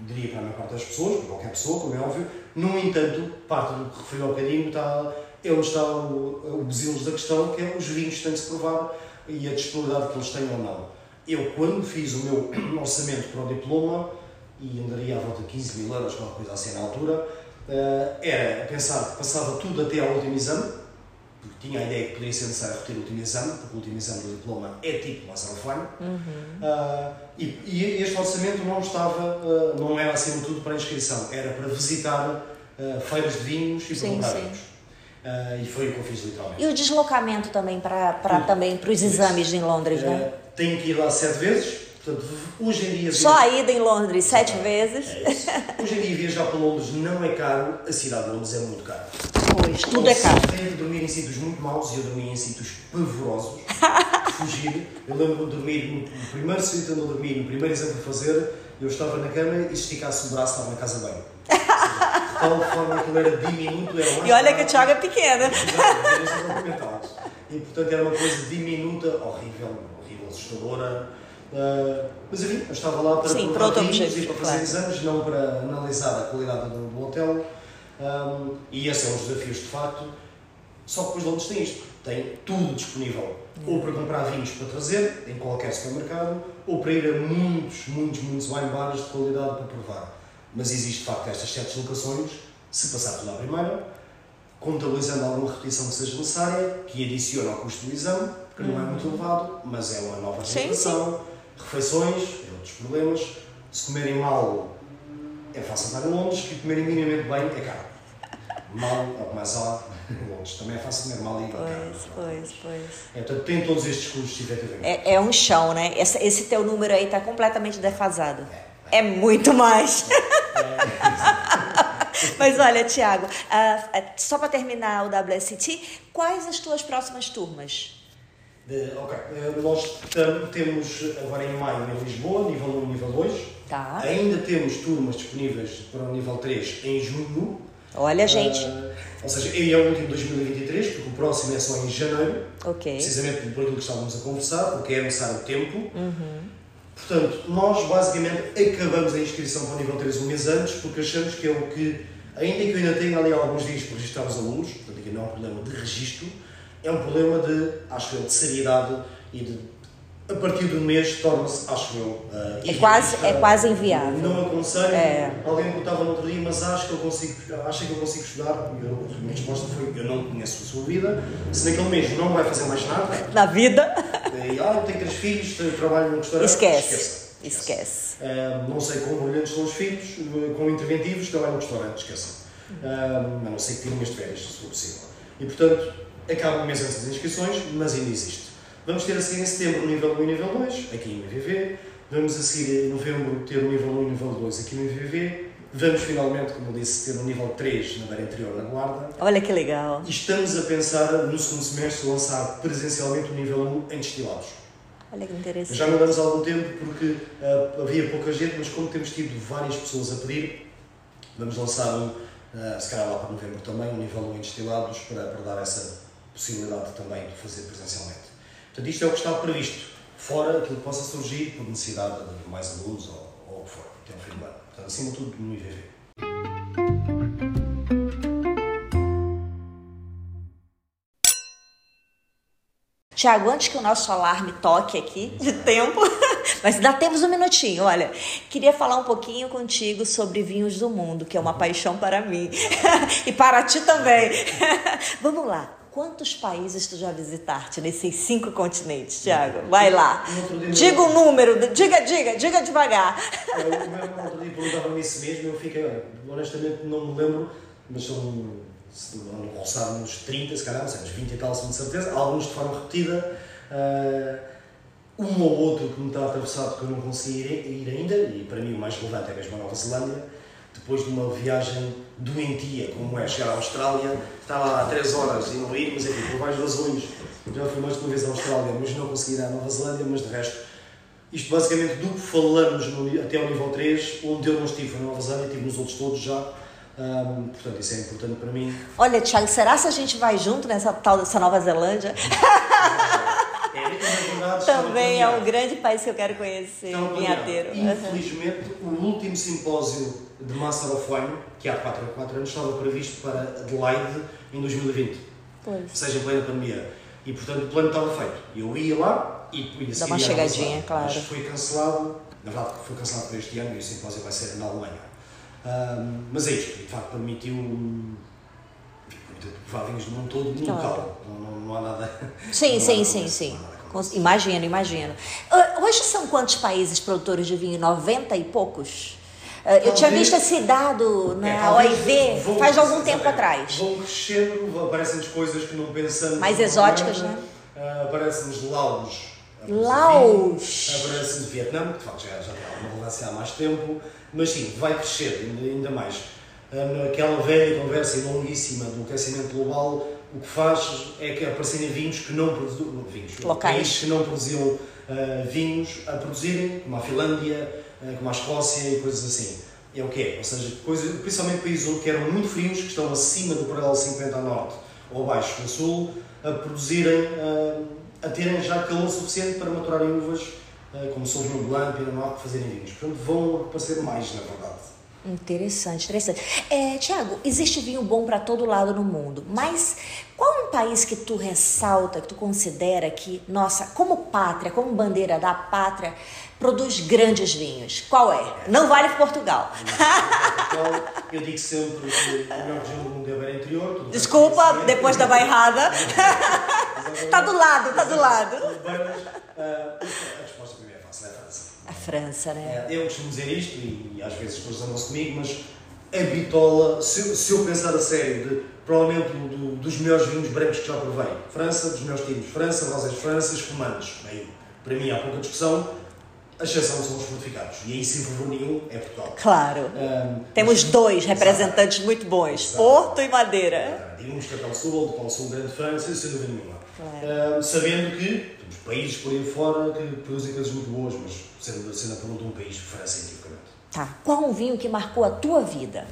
diria para a maior parte das pessoas, para qualquer pessoa, como é óbvio. No entanto, parte do que referi há bocadinho está, é onde está o, o da questão, que é os vinhos que têm de se provar e a disponibilidade que eles têm ou não. Eu, quando fiz o meu orçamento para o diploma, e andaria à volta de 15 mil euros, qualquer coisa assim na altura, eh, era pensar que passava tudo até ao último exame, porque tinha a ideia que poderia ser necessário repetir o último exame, porque o último exame do diploma é tipo Master of Wine. Ah, e, e este orçamento não estava, ah, não era acima de tudo para inscrição, era para visitar uh, feiras de vinhos e para Sim, comprar vinhos. Uh, e foi o que eu fiz literalmente. E o deslocamento também para para também para os exames em Londres, né? Uh, tenho que ir lá sete vezes, portanto, hoje em dia. Só a ida em Londres sete vezes. É. Hoje em dia viajar para Londres não é caro, a cidade de Londres é muito cara. Pois, tudo é caro. De dormir em sítios muito maus e eu dormi em sítios pavorosos. Fugir. Eu lembro-me de dormir no primeiro sítio onde eu dormi, no primeiro exame a fazer, eu estava na cama e se esticasse o braço estava na casa bem. De tal forma que ele era diminuto, era mais E olha que o barato. Thiago é pequeno. Exato. E portanto era uma coisa diminuta, horrível, assustadora. Ah, mas enfim, eu estava lá para Sim, para outro objetivo, para fazer claro. exames, não para analisar a qualidade do, do hotel. Um, e esse é um dos desafios de facto. Só que depois Londres tem isto, tem tudo disponível. Ou para comprar vinhos para trazer, em qualquer supermercado, ou para ir a muitos, muitos, muitos wine bars de qualidade para provar. Mas existe de facto estas sete locações, se passar tudo à primeira, contabilizando alguma repetição que seja necessária, que adiciona ao custo do exame, que não é muito elevado, mas é uma nova refeição, refeições, é outros problemas. Se comerem mal, é fácil estar em Londres, que comerem minimamente bem é caro. Mal, ou mais lá, em Londres também é fácil comer mal e é caro. Pois, pois, pois. É, portanto, tem todos estes custos, efetivamente. É, é um chão, né? Esse, esse teu número aí tá completamente defasado. É muito mais. Mas olha, Tiago, só para terminar o WST, quais as tuas próximas turmas? De- ok, eh, nós tam- temos agora em maio em Lisboa, nível 1 e nível 2. Tá. Ainda temos turmas disponíveis para o nível 3 em junho. Olha, gente. Ah, ou seja, e é o último de 2023, porque o próximo é só em janeiro. Ok. Precisamente por aquilo que estávamos a conversar, porque é necessário tempo. Uhum. Portanto, nós basicamente acabamos a inscrição para o nível 3 um mês antes, porque achamos que é o que, ainda que eu ainda tenha ali alguns dias para registrar os alunos, portanto aqui não um problema de registro, é um problema de, acho eu, de seriedade e de, a partir do mês, torna-se, acho eu, uh, É quase- é quase inviável. Não aconselho, É. alguém que estava no outro dia, mas acho que eu consigo, acha que eu consigo estudar, e eu, a minha resposta foi, eu não conheço a sua vida, se naquele mês não vai fazer mais nada, Na vida, e, ah, eu tenho três filhos, trabalho num restaurante. esquece. Esquece. Ah, não sei quão brilhantes são os filhos, eh, quão interventivos, trabalho num restaurante, esqueçam. Ah, a não ser que tirem as férias, se for possível. E portanto, acaba um mês antes das inscrições, mas ainda existe. Vamos ter a seguir em setembro o nível 1 e o nível 2, aqui em IVV. Vamos a seguir em novembro ter o nível 1 e o nível 2 aqui no IVV. Vamos finalmente, como eu disse, ter o nível 3 na beira interior na Guarda. Olha que legal. E estamos a pensar no segundo semestre lançar presencialmente o nível 1 em destilados. Olha que interessante. Já não damos há algum tempo porque ah, havia pouca gente, mas como temos tido várias pessoas a pedir, vamos lançar um, ah, se calhar lá para novembro também, um nível 1 em destilados para, para dar essa possibilidade também de fazer presencialmente. Portanto, isto é o que está previsto, fora aquilo que possa surgir por necessidade de mais alunos ou, ou o que for, até ao fim do ano. Portanto, acima de tudo, no IVV. Tiago, antes que o nosso alarme toque aqui de tempo, mas ainda temos um minutinho, olha. Queria falar um pouquinho contigo sobre vinhos do mundo, que é uma paixão para mim e para ti também. Vamos lá. Quantos países tu já visitaste nesses cinco continentes, Tiago? Vai lá. No Diga o número, diga, diga, diga devagar. É, O meu outro dia perguntava-me isso mesmo, eu fiquei, honestamente não me lembro, mas são, se não roçar uns 30, se calhar, não sei, uns 20 e tal, são de certeza, alguns de forma repetida, ah, um ou outro que me está atravessado que eu não consegui ir, ir ainda, e para mim o mais relevante é mesmo a Nova Zelândia, depois de uma viagem doentia, como é chegar à Austrália, estava lá há 3 horas e não ir, mas enfim, por várias razões, já fui mais de uma vez à Austrália, mas não consegui ir à Nova Zelândia, mas de resto isto basicamente do que falamos no- até ao nível 3, onde eu não estive foi na Nova Zelândia, estive nos outros todos já. Ahm, portanto, isso é importante para mim. Olha, Tiago, será se a gente vai junto nessa tal dessa Nova Zelândia? É, Também é um grande país que eu quero conhecer, planeado. vinhateiro. Uhum. Infelizmente, o último simpósio de Master of Wine, que há 4 ou 4 anos, estava previsto para Adelaide em 2020, Pois. ou seja, em plena pandemia. E, portanto, o plano estava feito. Eu ia lá e ia seguir Dá uma chegadinha, claro. Mas foi cancelado, na verdade, foi cancelado para este ano e o simpósio vai ser na Alemanha. Ahm, mas é isto, de facto, permitiu vinhos do mundo todo Claro. local. Não, não, não há nada. Sim, há sim, nada sim, sim. Imagino, imagino. Ah, Hoje são quantos países produtores de vinho? 90 e poucos? Uh, eu tinha visto esse dado na é, OIV vão, faz algum tempo atrás. Vão crescendo, aparecem-nos coisas que não pensamos. Mais exóticas, né? Uh, aparecem-nos Laos. Laos! Aparece-nos Vietnã, que de facto já, já tem uma relevância há mais tempo, mas sim, vai crescer ainda, ainda mais. Uh, naquela velha conversa longuíssima do aquecimento global, o que faz é que aparecerem vinhos que não produziam vinhos, países que não produziam uh, vinhos a produzirem, como a Finlândia, como a Escócia e coisas assim. É o que é, ou seja, coisa, principalmente países que eram muito frios, que estão acima do paralelo 50 a norte ou abaixo no sul, a produzirem, a terem já calor suficiente para maturarem uvas, como Sauvignon Blanc, Pinot Noir, fazerem vinhos. Portanto, vão aparecer mais, na verdade. Interessante, interessante. É, Tiago, existe vinho bom para todo lado no mundo, mas qual um país que tu ressalta, que tu considera que, nossa, como pátria, como bandeira da pátria, produz grandes vinhos? Qual é? Não vale Portugal. Portugal, eu digo sempre que o melhor região do mundo é o interior. Desculpa, depois da bairrada. Está do lado, está do lado. Ah, a resposta para mim é fácil, é França. A França, né? É, eu costumo dizer isto e, e às vezes as pessoas andam-se comigo, mas a bitola, se, se, eu pensar a sério, de, provavelmente do, dos melhores vinhos brancos que já provei, França, dos meus times, França, Rosés de França, espumantes, bem, para mim há pouca discussão, a exceção são os fortificados. E aí, sem favor nenhum, é Portugal. Claro. Um, Temos mas, dois representantes muito bons. Porto e Madeira. E um que é o Sul, do sou um grande fã, sem dúvida nenhuma. Claro. Um, sabendo que países por aí fora que produzem coisas muito boas, mas sendo, sendo a pergunta um país, França, inequivocamente. Tá. Qual um vinho que marcou a tua vida?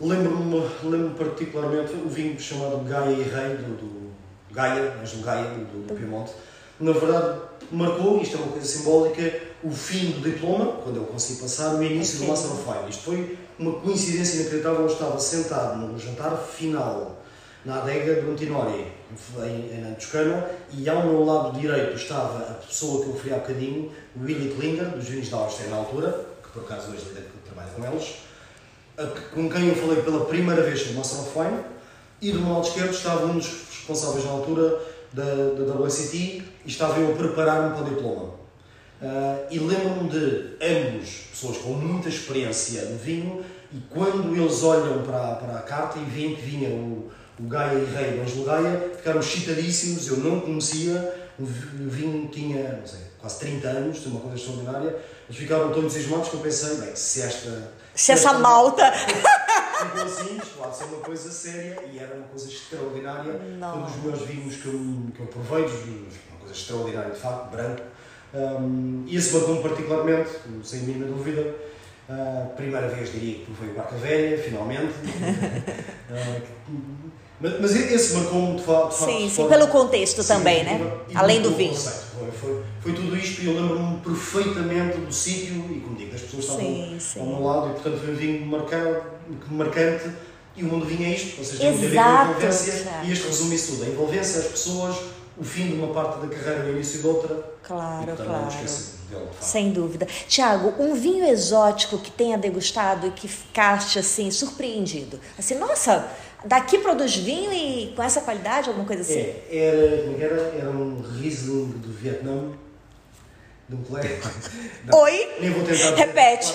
Lembro-me lembro particularmente o vinho chamado Gaia e Rei, do, do Gaia, mas do Gaia, do, do Piemonte. Na verdade, marcou, isto é uma coisa simbólica, o fim do diploma, quando eu consegui passar, o início okay. do Master of Fine. Isto foi uma coincidência inacreditável. Eu estava sentado no jantar final na adega do Antinori, em, em Toscana, e ao meu lado direito estava a pessoa que eu referi há bocadinho, Willy Klinger, dos vinhos da Áustria na altura, que por acaso hoje trabalho com eles, com quem eu falei pela primeira vez sobre Master of e do meu lado esquerdo estava um dos responsáveis na altura da, da WCT e estava eu a preparar-me para o diploma. Uh, e lembro-me de ambos, pessoas com muita experiência no vinho, e quando eles olham para, para a carta e veem que vinha o, o Gaia e Rei do Ângelo Gaia, ficaram excitadíssimos, eu não conhecia, o vinho tinha, não sei, quase 30 anos, uma coisa extraordinária, eles ficaram tão entusiasmados que eu pensei, bem, se esta... Se essa malta... Ficou assim, pode ser uma coisa séria, e era uma coisa extraordinária, não. um dos meus vinhos que eu, que eu provei, uma coisa extraordinária de facto, branco, um, e esse marcou-me particularmente, sem mínima dúvida, Uh, primeira vez diria que provei o Barca Velha, finalmente. uh, mas, mas esse marcou-me de facto. Sim, sim, pelo contexto sim, também, né? Além do vinho. Foi, foi, foi, tudo isto e eu lembro-me perfeitamente do sítio e, como digo, as pessoas estavam sim, sim. ao meu lado e, portanto, foi um vinho marcado, marcante. E o mundo vinha é isto, ou seja, tem a envolvência e este resume isso tudo: a envolvência, as pessoas, o fim de uma parte da carreira e o início de outra. Claro, e, portanto, claro. Dele, Sem dúvida. Tiago, um vinho exótico que tenha degustado e que ficaste assim, surpreendido. Assim, nossa, Daqui produz vinho e com essa qualidade, alguma coisa assim? É, era, como é era? Era um Riesling do Vietnã, de um colega. Não, Oi? Nem vou tentar Repete.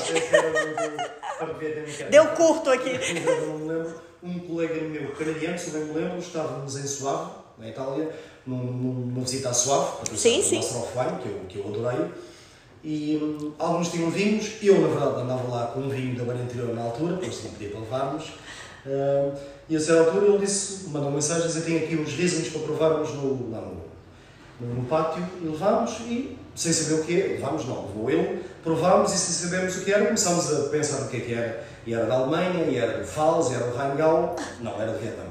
Dizer, Deu curto aqui. Não me lembro. Um colega meu canadiano, se não me lembro, estávamos em Suave, na Itália, numa visita à Suave, para sim, sim. Wine, que eu, que eu adorei. E um, alguns tinham vinhos, eu na verdade andava lá com um vinho da banha anterior na altura, eles tinham pedido para levarmos. Uh, e a certa altura ele disse, mandou mensagem a dizer: Tenho aqui uns Rieslings para provarmos no, no, no, pátio. E levámos e, sem saber o que é, levámos não, levou ele, provámos e sem sabermos o que era, começámos a pensar o que é que era. E era da Alemanha, e era do Fals, e era do Rheingau. Não, era do Vietnã.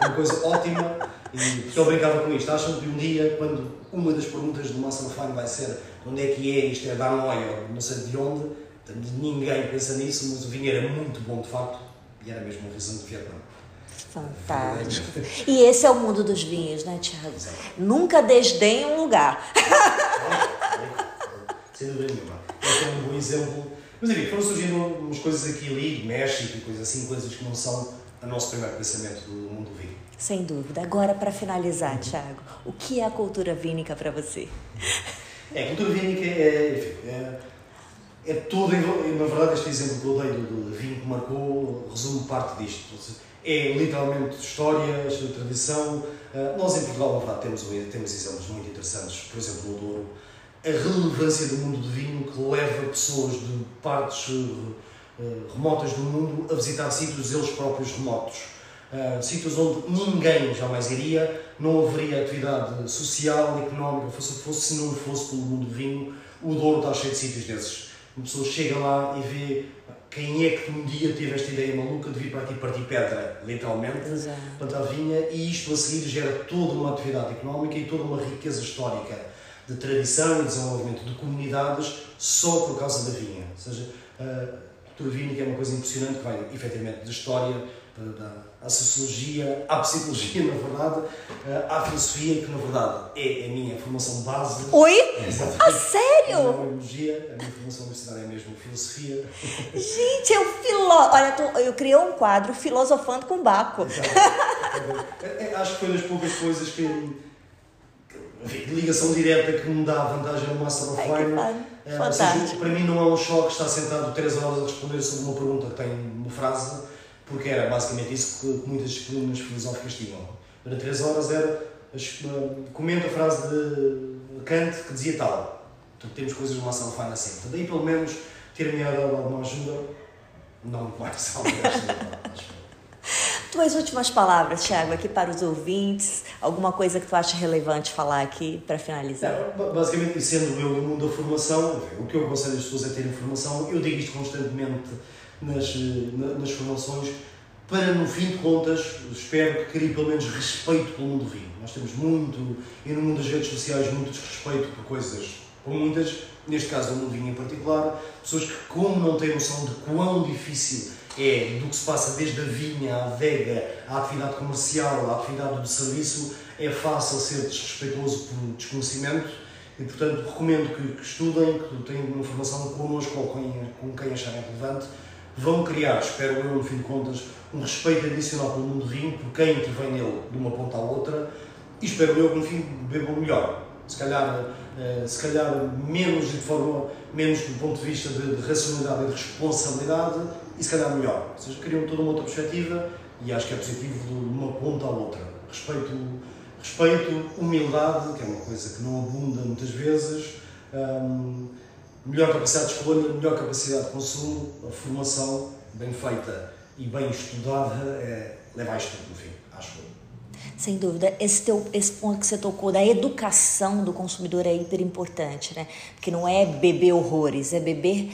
Uma coisa ótima. E porque ele brincava com isto. Acham que um dia, quando uma das perguntas do Master Fine vai ser onde é que é, isto é da Hanoi ou não sei de onde, ninguém pensa nisso, mas o vinho era muito bom de facto e era mesmo um Riesling de Vietnã. Fantástico. E esse é o mundo dos vinhos, né, Tiago? Nunca desdenhe um lugar. Sem dúvida nenhuma. É um bom exemplo. Mas enfim, foram surgindo umas coisas aqui e ali, México e coisas assim, coisas que não são o nosso primeiro pensamento do mundo do vinho. Sem dúvida. Agora, para finalizar, Tiago, o que é a cultura vínica para você? É, a cultura vínica é, enfim, é é tudo, na verdade, este exemplo que eu dei do, do vinho que marcou resume parte disto. É literalmente história, tradição. Uh, nós em Portugal, na verdade, temos, temos exemplos muito interessantes, por exemplo, no Douro, a relevância do mundo do vinho que leva pessoas de partes uh, remotas do mundo a visitar sítios eles próprios remotos. Uh, sítios onde ninguém jamais iria, não haveria atividade social, económica, fosse fosse, se não fosse pelo mundo do vinho. O Douro está cheio de sítios desses. Uma pessoa chega lá e vê quem é que um dia teve esta ideia maluca de vir para aqui partir pedra, literalmente, Exato. plantar vinha, e isto a seguir gera toda uma atividade económica e toda uma riqueza histórica de tradição e desenvolvimento de comunidades só por causa da vinha. Ou seja, a cultura vínica é uma coisa impressionante que vai, efetivamente, de história, à sociologia, à psicologia, na verdade, à filosofia, que na verdade é a minha formação base. Oi? Exatamente. A sério? A biologia, a minha formação universitária é mesmo filosofia. Gente, eu filó... Olha, tô... eu criei um quadro filosofando com Baco. É, é, acho que foi das poucas coisas que, de ligação direta que me dá vantagem no Master of Wine. É, seja, para mim não é um choque estar sentado 3 horas a responder sobre uma pergunta que tem uma frase porque era basicamente isso que muitas disciplinas filosóficas tinham. Durante três horas era comenta a frase de Kant que dizia tal. Portanto, temos coisas numa ação fina assim. Portanto, daí pelo menos ter-me dado alguma ajuda, não mais, Tuas últimas palavras, Thiago, aqui para os ouvintes, alguma coisa que tu acha relevante falar aqui para finalizar? Não, basicamente, sendo eu no mundo da formação, o que eu aconselho as pessoas é terem formação, eu digo isto constantemente nas, nas formações, para no fim de contas, espero que crie pelo menos respeito pelo mundo do vinho. Nós temos muito, e no mundo das redes sociais, muito desrespeito por coisas, por muitas, neste caso do mundo do vinho em particular, pessoas que, como não têm noção de quão difícil é do que se passa desde a vinha, à adega, à atividade comercial, à atividade do serviço, é fácil ser desrespeitoso por desconhecimento e, portanto, recomendo que, que estudem, que tenham uma formação connosco ou com, com quem acharem relevante vão criar, espero eu, no fim de contas, um respeito adicional pelo mundo do vinho, por quem intervém nele de uma ponta à outra, e espero eu que no fim bebam melhor. Se calhar, eh, se calhar menos de forma, menos do ponto de vista de, de racionalidade e de responsabilidade, e se calhar melhor. Ou seja, criam toda uma outra perspectiva e acho que é positivo de uma ponta à outra. Respeito, respeito humildade, que é uma coisa que não abunda muitas vezes. Hum, melhor capacidade de escolha, melhor capacidade de consumo, a formação bem feita e bem estudada é, leva a isto no fim, acho eu. Sem dúvida, esse, teu, esse ponto que você tocou da educação do consumidor é hiper importante, né? Porque não é beber horrores, é beber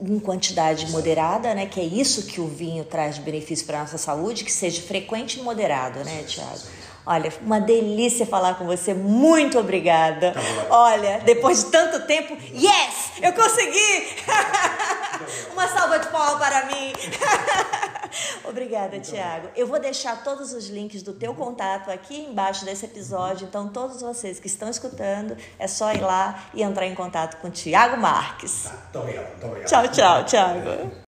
em quantidade moderada, né? Que é isso que o vinho traz de benefício para a nossa saúde, que seja frequente e moderado, né, Tiago? Olha, uma delícia falar com você. Muito obrigada. Tá Olha, depois de tanto tempo, yes! Eu consegui! uma salva de palmas para mim. Obrigada, então, Tiago. Eu vou deixar todos os links do teu contato aqui embaixo desse episódio. Então, todos vocês que estão escutando, é só ir lá e entrar em contato com o Tiago Marques. Tá, muito obrigado, muito obrigado. Tchau, tchau, Tiago.